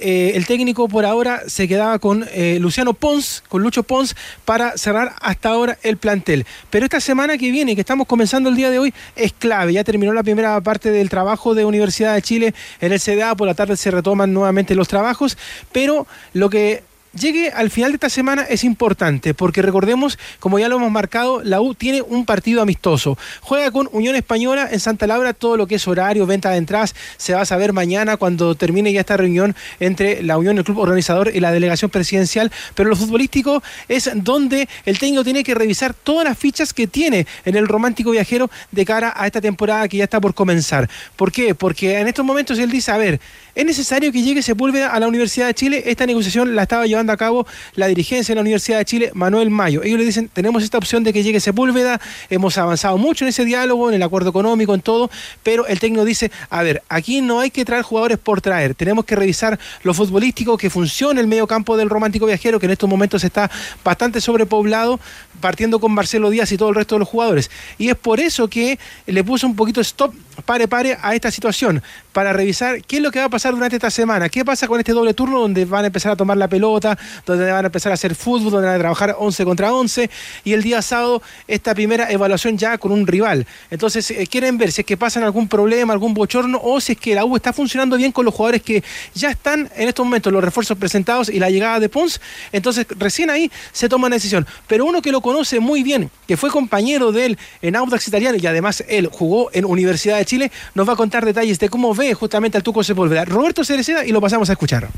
eh, el técnico por ahora se quedaba con eh, Luciano Pons, con Lucho Pons, para cerrar hasta ahora el plantel. Pero esta semana que viene, que estamos comenzando el día de hoy, es clave. Ya terminó la primera parte del trabajo de Universidad de Chile en el CDA, por la tarde se retoman nuevamente los trabajos, pero lo que llegue al final de esta semana es importante, porque recordemos, como ya lo hemos marcado, la U tiene un partido amistoso. Juega con Unión Española en Santa Laura, todo lo que es horario, venta de entradas, se va a saber mañana cuando termine ya esta reunión entre la Unión, el club organizador y la delegación presidencial, pero lo futbolístico es donde el técnico tiene que revisar todas las fichas que tiene en el romántico viajero de cara a esta temporada que ya está por comenzar. ¿Por qué? Porque en estos momentos él dice, a ver, es necesario que llegue Sepúlveda a la Universidad de Chile, esta negociación la estaba llevando a cabo la dirigencia de la Universidad de Chile, Manuel Mayo. Ellos le dicen, tenemos esta opción de que llegue Sepúlveda, hemos avanzado mucho en ese diálogo, en el acuerdo económico, en todo, pero el técnico dice, a ver, aquí no hay que traer jugadores por traer, tenemos que revisar lo futbolístico, que funcione el medio campo del romántico viajero, que en estos momentos está bastante sobrepoblado, partiendo con Marcelo Díaz y todo el resto de los jugadores. Y es por eso que le puso un poquito stop, pare, pare a esta situación, para revisar qué es lo que va a pasar durante esta semana, qué pasa con este doble turno donde van a empezar a tomar la pelota, donde van a empezar a hacer fútbol, donde van a trabajar 11 contra 11 y el día sábado esta primera evaluación ya con un rival. Entonces eh, quieren ver si es que pasan algún problema, algún bochorno o si es que la U está funcionando bien con los jugadores que ya están en estos momentos, los refuerzos presentados y la llegada de Pons. Entonces recién ahí se toma una decisión. Pero uno que lo conoce muy bien, que fue compañero de él en Audax Italiano y además él jugó en Universidad de Chile, nos va a contar detalles de cómo ve justamente al Tuco Sepúlveda. Roberto Cereceda y lo pasamos a escuchar.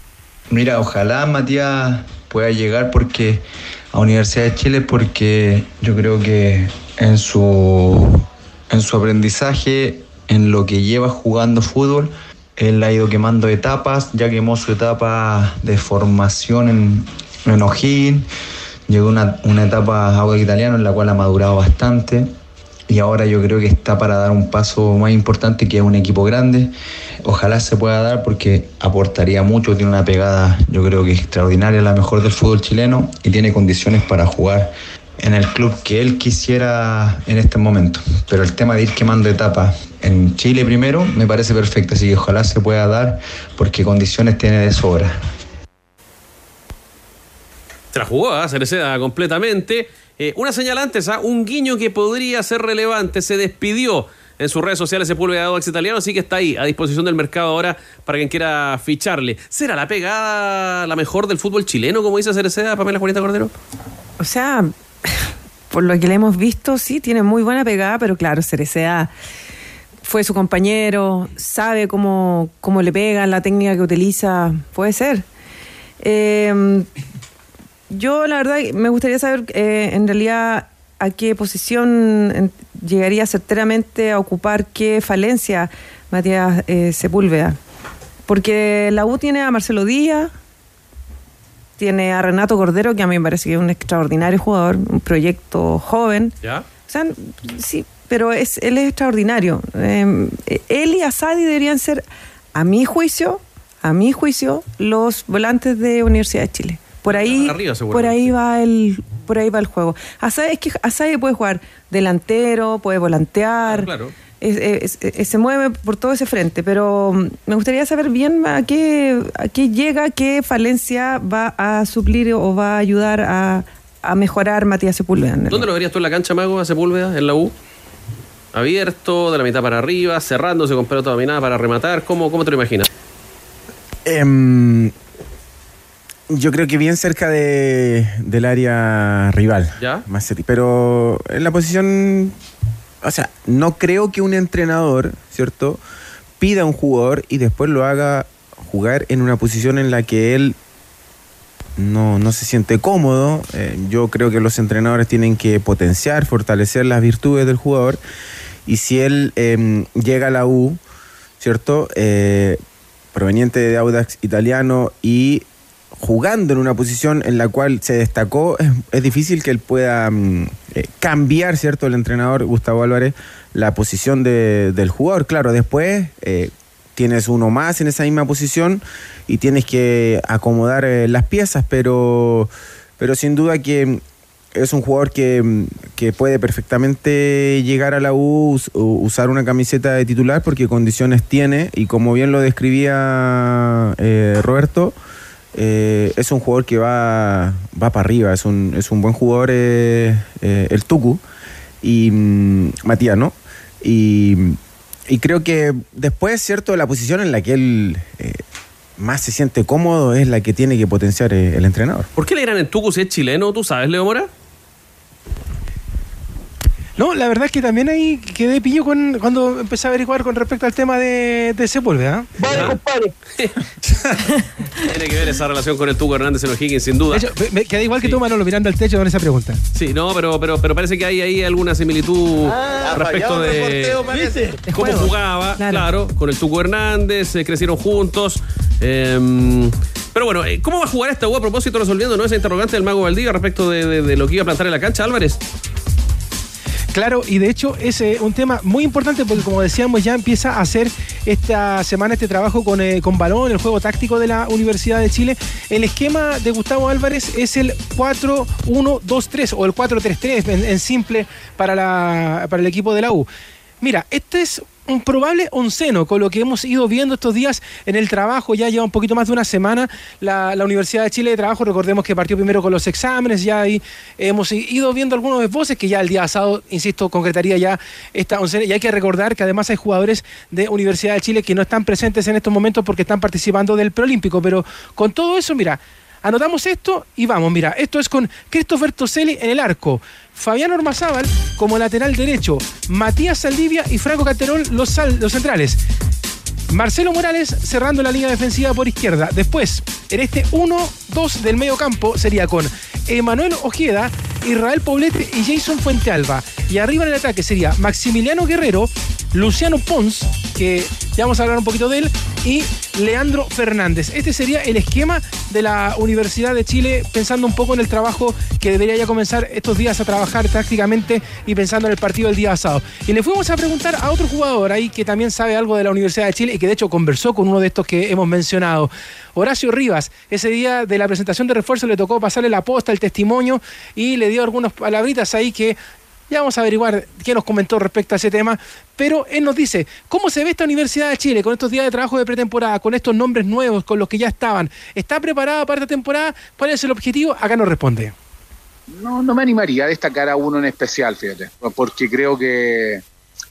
Mira, ojalá Matías pueda llegar porque a Universidad de Chile porque yo creo que en su en su aprendizaje, en lo que lleva jugando fútbol, él ha ido quemando etapas, ya quemó su etapa de formación en, en O'Higgins, llegó una, una etapa agua italiano en la cual ha madurado bastante y ahora yo creo que está para dar un paso más importante que es un equipo grande. Ojalá se pueda dar porque aportaría mucho, tiene una pegada yo creo que extraordinaria, la mejor del fútbol chileno y tiene condiciones para jugar en el club que él quisiera en este momento. Pero el tema de ir quemando etapas en Chile primero, me parece perfecta, así que ojalá se pueda dar porque condiciones tiene de sobra.
Se la jugó a Cereceda completamente. Eh, una señal antes, ¿ah? un guiño que podría ser relevante. Se despidió en sus redes sociales Sepúlveda de ex italiano, así que está ahí a disposición del mercado ahora para quien quiera ficharle. ¿Será la pegada la mejor del fútbol chileno, como dice Cereceda, Pamela Juanita Cordero?
O sea, por lo que le hemos visto, sí, tiene muy buena pegada, pero claro, Cereceda fue su compañero, sabe cómo, cómo le pega, la técnica que utiliza, puede ser. Eh, yo, la verdad, me gustaría saber eh, en realidad a qué posición llegaría certeramente a ocupar qué falencia Matías eh, Sepúlveda. Porque la U tiene a Marcelo Díaz, tiene a Renato Cordero, que a mí me parece que es un extraordinario jugador, un proyecto joven.
¿Ya?
O sea, sí, pero es, él es extraordinario. Eh, él y Asadi deberían ser, a mi juicio, a mi juicio, los volantes de Universidad de Chile. Por ahí,
Arriba,
por ahí va el, por ahí va el juego. Asadi, es que Asadi puede jugar delantero, puede volantear.
Claro.
es- es- es- se mueve por todo ese frente, pero mm, me gustaría saber bien a qué, a qué llega, qué falencia va a suplir o va a ayudar a, a mejorar Matías Sepúlveda.
¿Dónde lo verías tú en la cancha, Mago, a Sepúlveda, en la U? Abierto, de la mitad para arriba, cerrándose con pelota dominada para rematar. ¿Cómo, cómo te lo imaginas?
Em, yo creo que bien cerca de, del área rival.
¿Ya?
Macetti. Pero en la posición. O sea, no creo que un entrenador, ¿cierto? Pida a un jugador y después lo haga jugar en una posición en la que él no, no se siente cómodo. Eh, yo creo que los entrenadores tienen que potenciar, fortalecer las virtudes del jugador. Y si él em, llega a la U, ¿cierto? Eh, proveniente de Audax italiano y jugando en una posición en la cual se destacó, es, difícil que él pueda mm, eh, cambiar, ¿cierto? El entrenador Gustavo Álvarez, la posición de- del jugador. Claro, después eh, tienes uno más en esa misma posición y tienes que acomodar eh, las piezas, pero, pero sin duda que es un jugador que, mm, que puede perfectamente llegar a la u- usar una camiseta de titular porque condiciones tiene y como bien lo describía eh, Roberto, eh, es un jugador que va, va para arriba, es un, es un buen jugador eh, eh, el Tucu y mm, Matías, ¿no? Y, y creo que después, ¿cierto? La posición en la que él más se siente cómodo es la que tiene que potenciar el entrenador.
¿Por qué le dirán en Tucu si es chileno? ¿Tú sabes, Leo Mora?
No, la verdad es que también ahí quedé pillo con, cuando empecé a averiguar con respecto al tema de, de Sepúlveda.
Vale, compadre. Tiene que ver esa relación con el Tuco Hernández en O'Higgins, sin duda.
De hecho, me- me queda igual que tú, Manolo, mirando al techo con esa pregunta.
Sí, no, pero, pero, pero parece que hay ahí alguna similitud respecto de cómo jugaba, claro. con el Tuco Hernández, eh, crecieron juntos. eh, pero bueno, eh, ¿cómo va a jugar esta U a propósito, resolviendo ¿no? esa interrogante del Mago Valdivia respecto de, de- de lo que iba a plantar en la cancha, Álvarez?
Claro, y de hecho es un tema muy importante porque como decíamos ya empieza a hacer esta semana este trabajo con, eh, con balón, el juego táctico de la Universidad de Chile. El esquema de Gustavo Álvarez es el 4-1-2-3 o el 4-3-3 en, en simple para, la, para el equipo de la U. Mira, este es un probable onceno con lo que hemos ido viendo estos días en el trabajo. Ya lleva un poquito más de una semana la, Universidad de Chile de Trabajo. Recordemos que partió primero con los exámenes. Ya ahí hemos ido viendo algunos voces que ya el día pasado, insisto, concretaría ya esta oncena. Y hay que recordar que además hay jugadores de Universidad de Chile que no están presentes en estos momentos porque están participando del preolímpico. Pero con todo eso, mira. Anotamos esto y vamos, mira, esto es con Christopher Toselli en el arco, Fabián Ormazábal como lateral derecho, Matías Saldivia y Franco Caterol los, los centrales. Marcelo Morales cerrando la línea defensiva por izquierda. Después, en este 1-2 del medio campo sería con Emanuel Ojeda, Israel Poblete y Jason Fuentealba. Y arriba en el ataque sería Maximiliano Guerrero, Luciano Pons, que ya vamos a hablar un poquito de él, y Leandro Fernández. Este sería el esquema de la Universidad de Chile, pensando un poco en el trabajo que debería ya comenzar estos días a trabajar tácticamente y pensando en el partido del día pasado. Y le fuimos a preguntar a otro jugador ahí que también sabe algo de la Universidad de Chile y que de hecho conversó con uno de estos que hemos mencionado. Horacio Rivas, ese día de la presentación de refuerzo le tocó pasarle la posta, el testimonio y le dio algunas palabritas ahí que Ya vamos a averiguar qué nos comentó respecto a ese tema. Pero él nos dice, ¿cómo se ve esta Universidad de Chile con estos días de trabajo de pretemporada, con estos nombres nuevos, con los que ya estaban? ¿Está preparada para esta temporada? ¿Cuál es el objetivo? Acá nos responde.
No, no me animaría a destacar a uno en especial, fíjate, porque creo que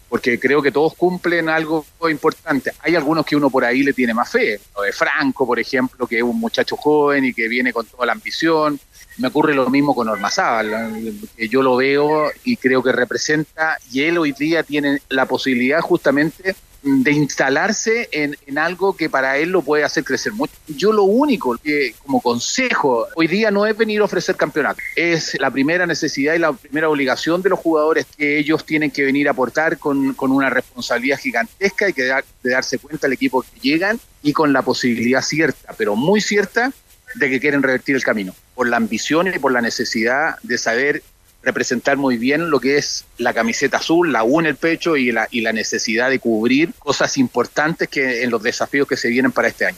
porque creo que todos cumplen algo importante. Hay algunos que uno por ahí le tiene más fe, lo de Franco, por ejemplo, que es un muchacho joven y que viene con toda la ambición. Me ocurre lo mismo con Ormazábal, que yo lo veo y creo que representa, y él hoy día tiene la posibilidad justamente de instalarse en, en, algo que para él lo puede hacer crecer mucho. Yo lo único que como consejo hoy día no es venir a ofrecer campeonato, es la primera necesidad y la primera obligación de los jugadores que ellos tienen que venir a aportar con, con una responsabilidad gigantesca y que de darse cuenta al equipo que llegan y con la posibilidad cierta, pero muy cierta, de que quieren revertir el camino, por la ambición y por la necesidad de saber representar muy bien lo que es la camiseta azul, la U en el pecho y la, y la necesidad de cubrir cosas importantes que en los desafíos que se vienen para este año.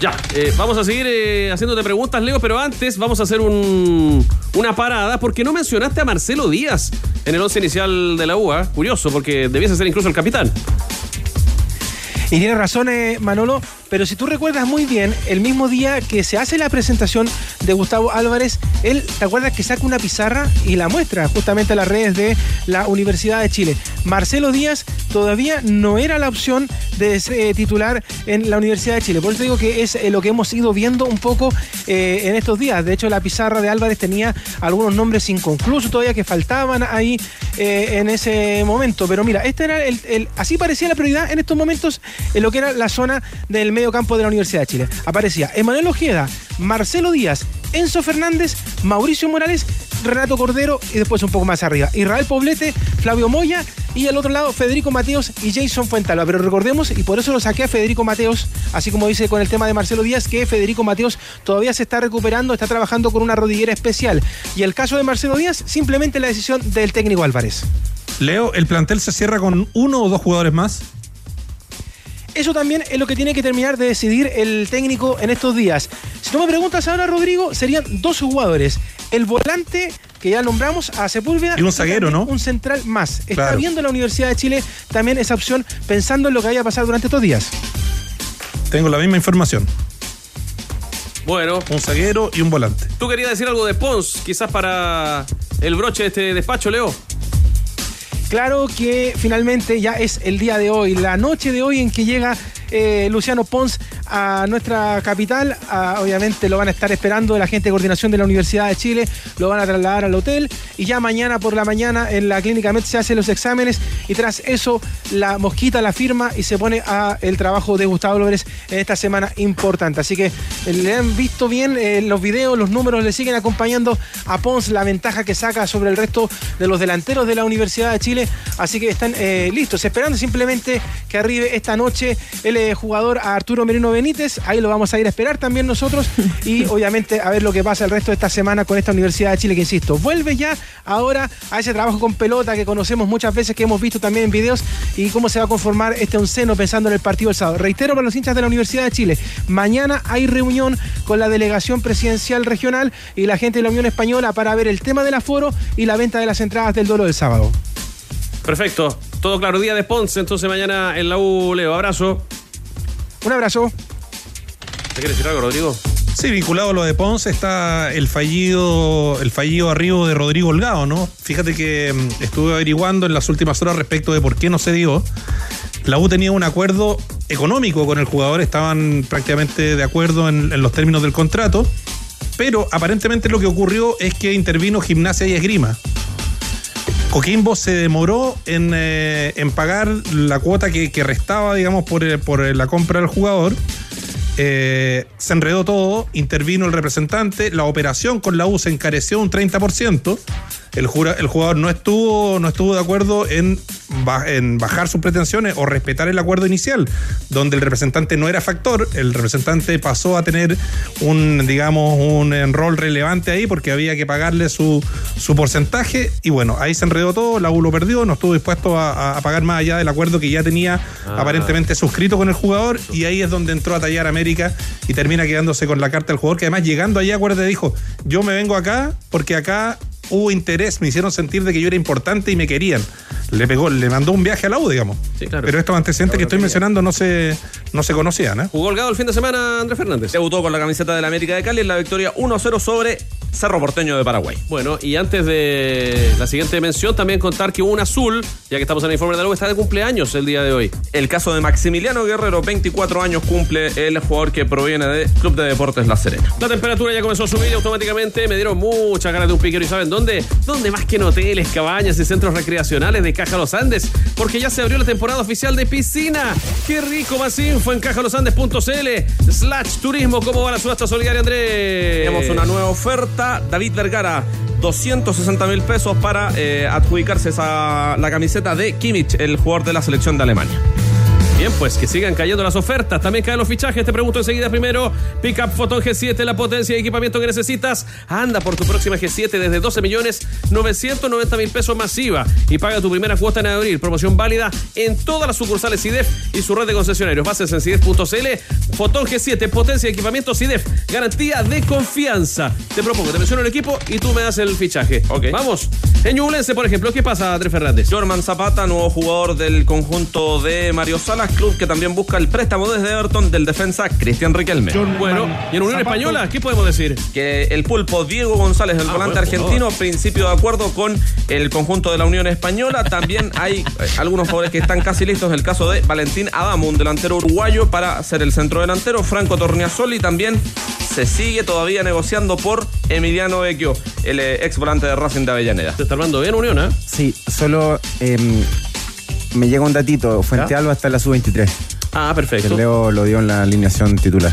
Ya, eh, vamos a seguir eh, haciéndote preguntas, Leo, pero antes vamos a hacer un, una parada porque no mencionaste a Marcelo Díaz en el once inicial de la UA. Curioso, porque debiese ser incluso el capitán.
Y tiene razón, eh, Manolo, pero si tú recuerdas muy bien, el mismo día que se hace la presentación de Gustavo Álvarez, él, ¿te acuerdas que saca una pizarra y la muestra justamente a las redes de la Universidad de Chile? Marcelo Díaz todavía no era la opción de ser titular en la Universidad de Chile. Por eso digo que es eh, lo que hemos ido viendo un poco eh, en estos días. De hecho, la pizarra de Álvarez tenía algunos nombres inconclusos todavía que faltaban ahí eh, en ese momento. Pero mira, este era el, el, así parecía la prioridad en estos momentos en lo que era la zona del medio campo de la Universidad de Chile. Aparecía Emanuel Ojeda, Marcelo Díaz, Enzo Fernández, Mauricio Morales, Renato Cordero y después un poco más arriba. Israel Poblete, Flavio Moya y al otro lado Federico Mateos y Jason Fuentalba. Pero recordemos, y por eso lo saqué a Federico Mateos, así como dice con el tema de Marcelo Díaz, que Federico Mateos todavía se está recuperando, está trabajando con una rodillera especial. Y el caso de Marcelo Díaz, simplemente la decisión del técnico Álvarez.
Leo, ¿el plantel se cierra con uno o dos jugadores más?
Eso también es lo que tiene que terminar de decidir el técnico en estos días. Si tú me preguntas ahora, Rodrigo, serían dos jugadores. El volante, que ya nombramos, a Sepúlveda.
Y un zaguero, ¿no?
Un central más. Está claro. viendo la Universidad de Chile también esa opción, pensando en lo que vaya a pasar durante estos días.
Tengo la misma información.
Bueno.
Un zaguero y un volante.
¿Tú querías decir algo de Pons, quizás para el broche de este despacho, Leo?
Claro que finalmente ya es el día de hoy, la noche de hoy en que llega eh, Luciano Pons a nuestra capital. A, obviamente lo van a estar esperando la gente de coordinación de la Universidad de Chile, lo van a trasladar al hotel y ya mañana por la mañana en la clínica Met se hacen los exámenes y tras eso la mosquita la firma y se pone a el trabajo de Gustavo López en esta semana importante. Así que eh, le han visto bien eh, los videos, los números le siguen acompañando a Pons la ventaja que saca sobre el resto de los delanteros de la Universidad de Chile. Así que están eh, listos, esperando simplemente que arribe esta noche el eh, jugador Arturo Merino Benítez. Ahí lo vamos a ir a esperar también nosotros. Y obviamente a ver lo que pasa el resto de esta semana con esta Universidad de Chile, que insisto, vuelve ya ahora a ese trabajo con pelota que conocemos muchas veces, que hemos visto también en videos, y cómo se va a conformar este onceno pensando en el partido del sábado. Reitero para los hinchas de la Universidad de Chile, mañana hay reunión con la delegación presidencial regional y la gente de la Unión Española para ver el tema del aforo y la venta de las entradas del duelo del sábado.
Perfecto. Todo claro. Día de Ponce, entonces mañana en la U, Leo. Abrazo.
Un abrazo.
¿Te quieres decir algo, Rodrigo?
Sí, vinculado a lo de Ponce está el fallido, el fallido arribo de Rodrigo Holgado, ¿no? Fíjate que mm, estuve averiguando en las últimas horas respecto de por qué no se dio. La U tenía un acuerdo económico con el jugador, estaban prácticamente de acuerdo en, en los términos del contrato, pero aparentemente lo que ocurrió es que intervino Gimnasia y Esgrima. Coquimbo se demoró en, eh, en pagar la cuota que, restaba, digamos, por, por, la compra del jugador. Eh, se enredó todo, intervino el representante, la operación con la U se encareció un 30%. El, jura, el jugador no estuvo, no estuvo de acuerdo en, en, bajar sus pretensiones o respetar el acuerdo inicial, donde el representante no era factor, el representante pasó a tener un, digamos, un rol relevante ahí porque había que pagarle su, su porcentaje. Y bueno, ahí se enredó todo, la U lo perdió, no estuvo dispuesto a, a pagar más allá del acuerdo que ya tenía ah. aparentemente suscrito con el jugador. Y ahí es donde entró a tallar América y termina quedándose con la carta del jugador que además llegando allá, acuérdate, dijo, yo me vengo acá porque acá hubo interés, me hicieron sentir de que yo era importante y me querían. Le pegó, le mandó un viaje a la U, digamos. Pero estos antecedentes que estoy mencionando no se, no se conocían, ¿eh?
Jugó holgado el fin de semana Andrés Fernández.
Debutó con la camiseta de la América de Cali en la victoria 1-0 sobre Cerro Porteño de Paraguay.
Bueno, y antes de la siguiente mención, también contar que un azul, ya que estamos en el informe de la U, está de cumpleaños el día de hoy.
El caso de Maximiliano Guerrero, 24 años cumple el jugador que proviene del Club de Deportes La Serena.
La temperatura ya comenzó a subir automáticamente. Me dieron muchas ganas de un piquero. ¿Y saben dónde? ¿Dónde más que en hoteles, cabañas y centros recreacionales de Caja Los Andes? Porque ya se abrió la temporada oficial de piscina. ¡Qué rico! Más info en cajalosandes.cl slash turismo. ¿Cómo va la subasta solidaria, Andrés?
Tenemos una nueva oferta. David Vergara, 260 mil pesos para eh, adjudicarse esa, la camiseta de Kimmich, el jugador de la selección de Alemania.
Bien, pues que sigan cayendo las ofertas. También caen los fichajes. Te pregunto enseguida primero. Pickup Photon G7, la potencia y equipamiento que necesitas. Anda por tu próxima G7 desde 12 millones 990 mil pesos masiva. Y paga tu primera cuota en abril. Promoción válida en todas las sucursales CIDEF y su red de concesionarios. Bases en CIDEF.cl. Photon G7, potencia y equipamiento CIDEF. Garantía de confianza. Te propongo, te menciono el equipo y tú me das el fichaje.
Ok.
Vamos. En Ñublense, por ejemplo, ¿qué pasa, Andrés Fernández?
Jorman Zapata, nuevo jugador del conjunto de Mario Salas, club que también busca el préstamo desde Everton del defensa Cristian Riquelme.
Bueno, y en Unión Española, ¿qué podemos decir?
Que el pulpo Diego González, el
Ah,
volante
bueno,
argentino, principio de acuerdo con el conjunto de la Unión Española. También hay algunos jugadores que están casi listos. El caso de Valentín Adamo, un delantero uruguayo para ser el centro delantero. Franco Torniasoli también se sigue todavía negociando por Emiliano Vecchio, el eh, ex volante de Racing de Avellaneda.
Se está armando bien Unión, ¿eh?
Sí, solo em, me llega un datito. Fuente
¿Ya?
Alba está en la sub-23.
Ah,
Que
perfecto.
Leo lo dio en la alineación titular.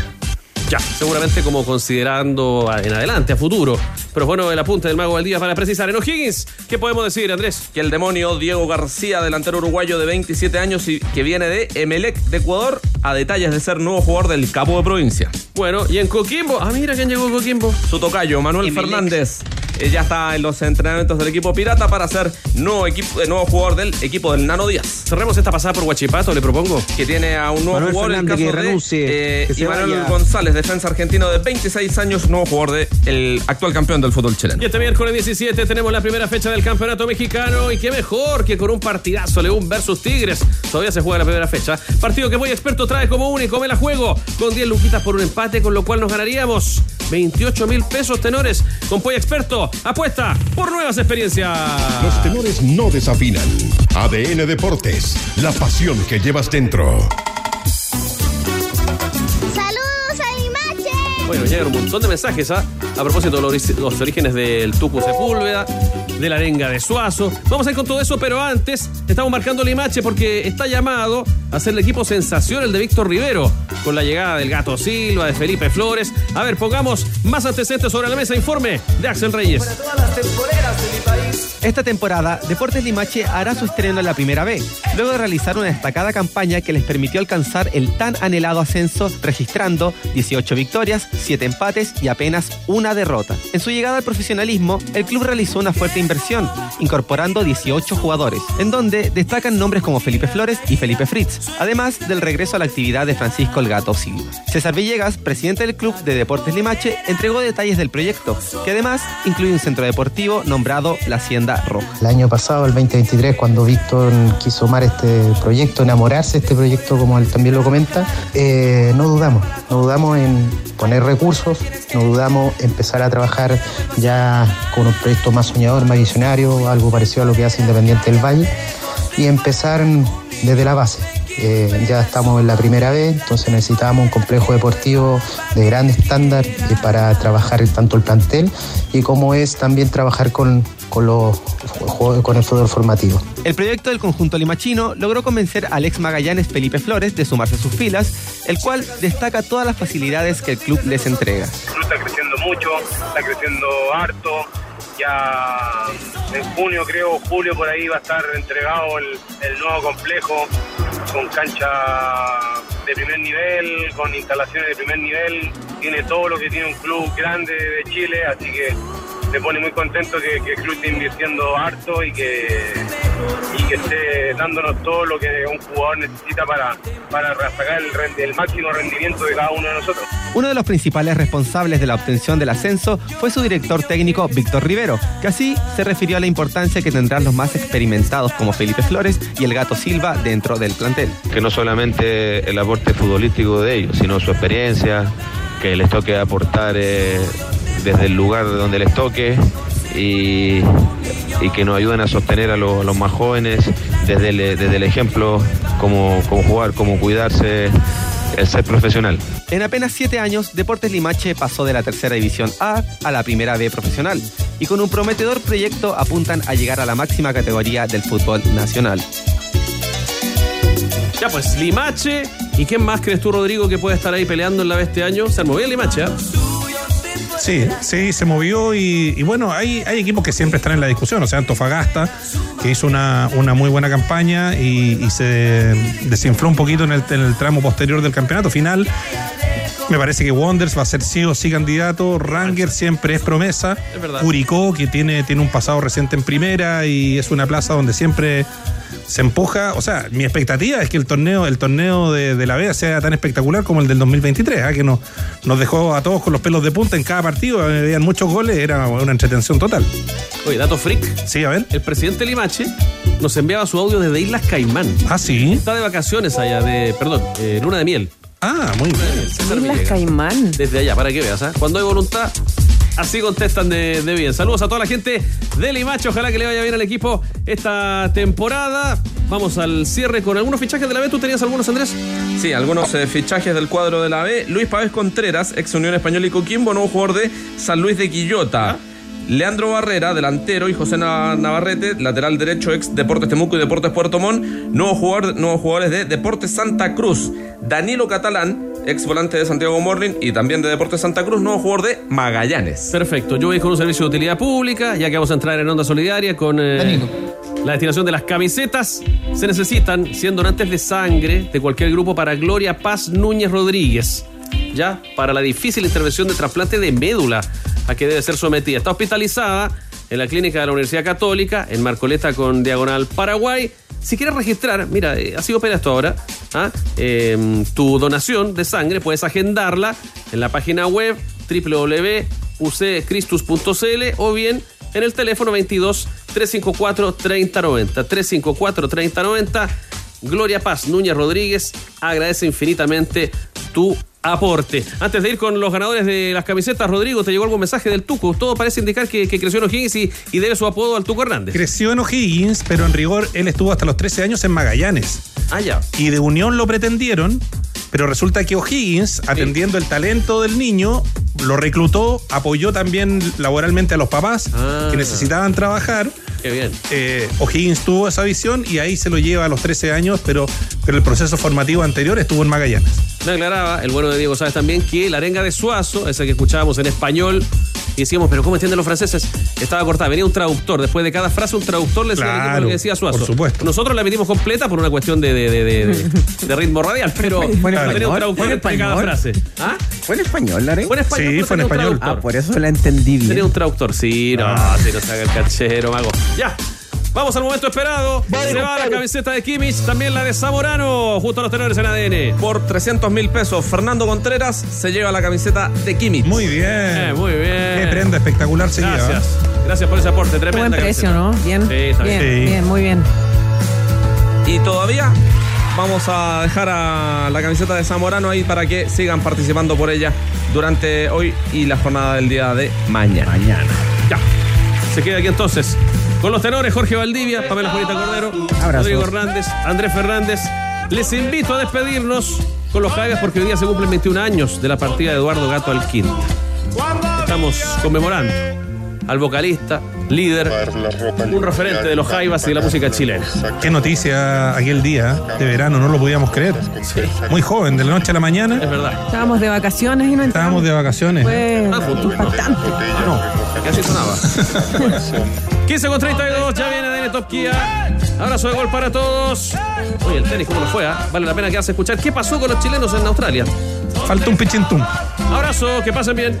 Ya, seguramente como considerando a- en adelante, a futuro. Pero bueno, el apunte del mago día para precisar. En O'Higgins, ¿qué podemos decir, Andrés?
que el demonio Diego García, delantero uruguayo de 27 años y que viene de Emelec de Ecuador, a detalles de ser nuevo jugador del Capo de Provincia.
Bueno, y en Coquimbo, ah, mira quién llegó Coquimbo.
Su tocayo, Manuel Fernández. Eh, Ya está en los entrenamientos del equipo Pirata para ser nuevo, equipo, eh, nuevo jugador del equipo del Nano Díaz.
Cerremos esta pasada por Guachipato, le propongo.
Que tiene a un nuevo
Manuel
jugador,
Fernández,
el caso
que
de
renuncie,
eh,
que se
Manuel
vaya.
González, defensa argentino de 26 años, nuevo jugador del actual campeón del fútbol chileno.
Y este miércoles 17 tenemos la primera fecha del campeonato mexicano y qué mejor que con un partidazo León versus Tigres. Todavía se juega la primera fecha. Partido que Voy Experto trae como único, me la juego con 10 luquitas por un empate, con lo cual nos ganaríamos 28 mil pesos tenores. Con Poy Experto, apuesta por nuevas experiencias.
Los tenores no desafinan. ADN Deportes, la pasión que llevas dentro.
¡Saludos a Limache!
Bueno, llegan un montón de mensajes ¿ah? a propósito de los, los orígenes del Tucu Sepúlveda, de la arenga de Suazo. Vamos a ir con todo eso, pero antes estamos marcando la imache porque está llamado a ser el equipo sensación, el de Víctor Rivero, con la llegada del Gato Silva, de Felipe Flores. A ver, pongamos más antecedentes sobre la mesa. Informe de Axel Reyes.
Esta temporada, Deportes Limache hará su estreno en la primera B, luego de realizar una destacada campaña que les permitió alcanzar el tan anhelado ascenso, registrando 18 victorias, 7 empates y apenas una derrota. En su llegada al profesionalismo, el club realizó una fuerte inversión, incorporando 18 jugadores, en donde destacan nombres como Felipe Flores y Felipe Fritz, además del regreso a la actividad de Francisco El Gato Silva. César Villegas, presidente del club de Deportes Limache, entregó detalles del proyecto, que además incluye un centro deportivo nombrado La Hacienda
El año pasado, el 2023, cuando Víctor quiso tomar este proyecto, enamorarse de este proyecto, como él también lo comenta, eh, no dudamos, no dudamos en poner recursos, no dudamos en empezar a trabajar ya con un proyecto más soñador, más visionario, algo parecido a lo que hace Independiente del Valle, y empezar desde la base. Eh, ya estamos en la primera vez, entonces necesitábamos un complejo deportivo de gran estándar eh, para trabajar tanto el plantel y como es también trabajar con, con, los, con el fútbol formativo.
El proyecto del conjunto limachino logró convencer al ex Magallanes Felipe Flores de sumarse a sus filas, el cual destaca todas las facilidades que el club les entrega.
El club está creciendo mucho, está creciendo harto. Ya en junio, creo, julio, por ahí va a estar entregado el, el nuevo complejo con cancha de primer nivel, con instalaciones de primer nivel. Tiene todo lo que tiene un club grande de Chile, así que me pone muy contento que, que el club esté invirtiendo harto y que, y que esté dándonos todo lo que un jugador necesita para, para sacar el, máximo rendimiento de cada uno de nosotros.
Uno de los principales responsables de la obtención del ascenso fue su director técnico Víctor Rivero, que así se refirió a la importancia que tendrán los más experimentados como Felipe Flores y el Gato Silva dentro del plantel.
Que no solamente el aporte futbolístico de ellos, sino su experiencia, que les toque aportar eh, desde el lugar donde les toque y, y que nos ayuden a sostener a, los- a los más jóvenes desde el, desde el ejemplo, cómo, cómo jugar, cómo cuidarse, el ser profesional.
En apenas siete años, Deportes Limache pasó de la tercera división A a la primera B profesional y con un prometedor proyecto apuntan a llegar a la máxima categoría del fútbol nacional.
Ya pues, Limache. ¿Y quién más crees tú, Rodrigo, que puede estar ahí peleando en la B este año? Se armó bien Limache, ¿ah?
Sí, sí, se movió y, y bueno, hay, hay equipos que siempre están en la discusión. O sea, Antofagasta, que hizo una, una muy buena campaña y, y se desinfló un poquito en el, en el tramo posterior del campeonato final. Me parece que Wonders va a ser sí o sí candidato. Ranger siempre es promesa.
Es verdad.
Curicó, que tiene, tiene un pasado reciente en primera y es una plaza donde siempre se empuja. O sea, mi expectativa es que el torneo, el torneo de, de la B sea tan espectacular como el del 2023, ¿ah? que nos, nos dejó a todos con los pelos de punta en cada partido. Habían muchos goles, era una entretención total.
Oye, dato freak.
Sí, a ver.
El presidente Limache nos enviaba su audio desde Islas Caimán.
Ah, sí.
Está de vacaciones allá, de, perdón, eh, luna de miel.
Ah, muy bien.
Islas Caimán.
Desde allá, para que veas, ¿ah? Cuando hay voluntad, así contestan de, de bien. Saludos a toda la gente de Limache. Ojalá que le vaya bien al equipo esta temporada. Vamos al cierre con algunos fichajes de la B. ¿Tú tenías algunos, Andrés?
Sí, algunos eh, fichajes del cuadro de la B. Luis Pávez Contreras, ex Unión Española y Coquimbo, nuevo jugador de San Luis de Quillota. Leandro Barrera, delantero, y José Na- Navarrete, lateral derecho, ex Deportes Temuco y Deportes Puerto Montt, nuevos, jugador- nuevos jugadores de Deportes Santa Cruz. Danilo Catalán, ex volante de Santiago Morning y también de Deportes Santa Cruz, nuevo jugador de Magallanes.
Perfecto. Yo voy con un servicio de utilidad pública, ya que vamos a entrar en onda solidaria con eh, la destinación de las camisetas. Se necesitan 100 donantes de sangre de cualquier grupo para Gloria Paz Núñez Rodríguez. Ya, para la difícil intervención de trasplante de médula a que debe ser sometida. Está hospitalizada en la clínica de la Universidad Católica, en Marcoleta con Diagonal Paraguay. Si quieres registrar, mira, eh, así opera esto ahora, ¿ah? Eh, tu donación de sangre puedes agendarla en la página web www.uccristus.cl o bien en el teléfono 22 354 3090. 354 3090. Gloria Paz Núñez Rodríguez agradece infinitamente tu aporte. Antes de ir con los ganadores de las camisetas, Rodrigo, te llegó algún mensaje del Tuco. Todo parece indicar que, que creció en O'Higgins y, y debe su apodo al Tuco Hernández.
Creció en O'Higgins, pero en rigor él estuvo hasta los 13 años en Magallanes.
Ah, ya.
Y de Unión lo pretendieron, pero resulta que O'Higgins, atendiendo el talento del niño, lo reclutó, apoyó también laboralmente a los papás que necesitaban trabajar.
Qué bien.
Eh, O'Higgins tuvo esa visión y ahí se lo lleva a los 13 años, pero, pero el proceso formativo anterior estuvo en Magallanes.
Me aclaraba el bueno de Diego Sabes también que la arenga de Suazo, esa que escuchábamos en español, y decíamos, pero ¿cómo entienden los franceses? Estaba cortada, venía un traductor. Después de cada frase, un traductor le decía
Claro,
lo que decía Suazo.
por supuesto.
Nosotros la emitimos completa por una cuestión de, de, de, de- de- de ritmo radial, pero
¿Fue en
no tenía un
español?
traductor
¿Fue en
entre cada
español?
frase. ¿Ah?
¿Fue en español, Lare?
Fue en español.
Sí,
pero
fue en español.
Ah, por eso la entendí bien.
Tenía un traductor, sí, no, sí, no se haga el cachero, mago. Ya. Vamos al momento esperado. se va la camiseta de Kimmich, también la de Zamorano, junto a los tenores en ADN.
Por 300 mil pesos, Fernando Contreras se lleva la camiseta de Kimmich.
Muy bien.
Eh, muy bien.
Qué prenda espectacular se lleva.
Gracias. Gracias por ese aporte, tremenda.
Buen precio,
camiseta.
¿no? Bien.
Sí, está bien.
bien,
Sí.
bien, muy bien.
Y todavía vamos a dejar a la camiseta de Zamorano ahí para que sigan participando por ella durante hoy y la jornada del día de mañana.
Mañana. Ya. Se queda aquí entonces. Con los tenores Jorge Valdivia, Pamela Juanita Cordero, Rodrigo Hernández, Andrés Fernández. Les invito a despedirnos con los Jaivas porque hoy día se cumplen 21 años de la partida de Eduardo Gato Alquín. Estamos conmemorando al vocalista, líder, un referente de los Jaivas y de la música chilena.
Qué noticia aquel día de verano, no lo podíamos creer. Muy joven, de la noche a la mañana.
Es verdad.
Estábamos de vacaciones y no
Estábamos de vacaciones.
Fue
Ah, juntos.
impactante.
Que así sonaba. 15 con 32, ya viene DN Top Kia. Abrazo de gol para todos. Oye, el tenis, ¿cómo lo fue? ah? Vale la pena quedarse a escuchar. ¿Qué pasó con los chilenos en Australia?
Falta un pichintum.
Abrazo, que pasen bien.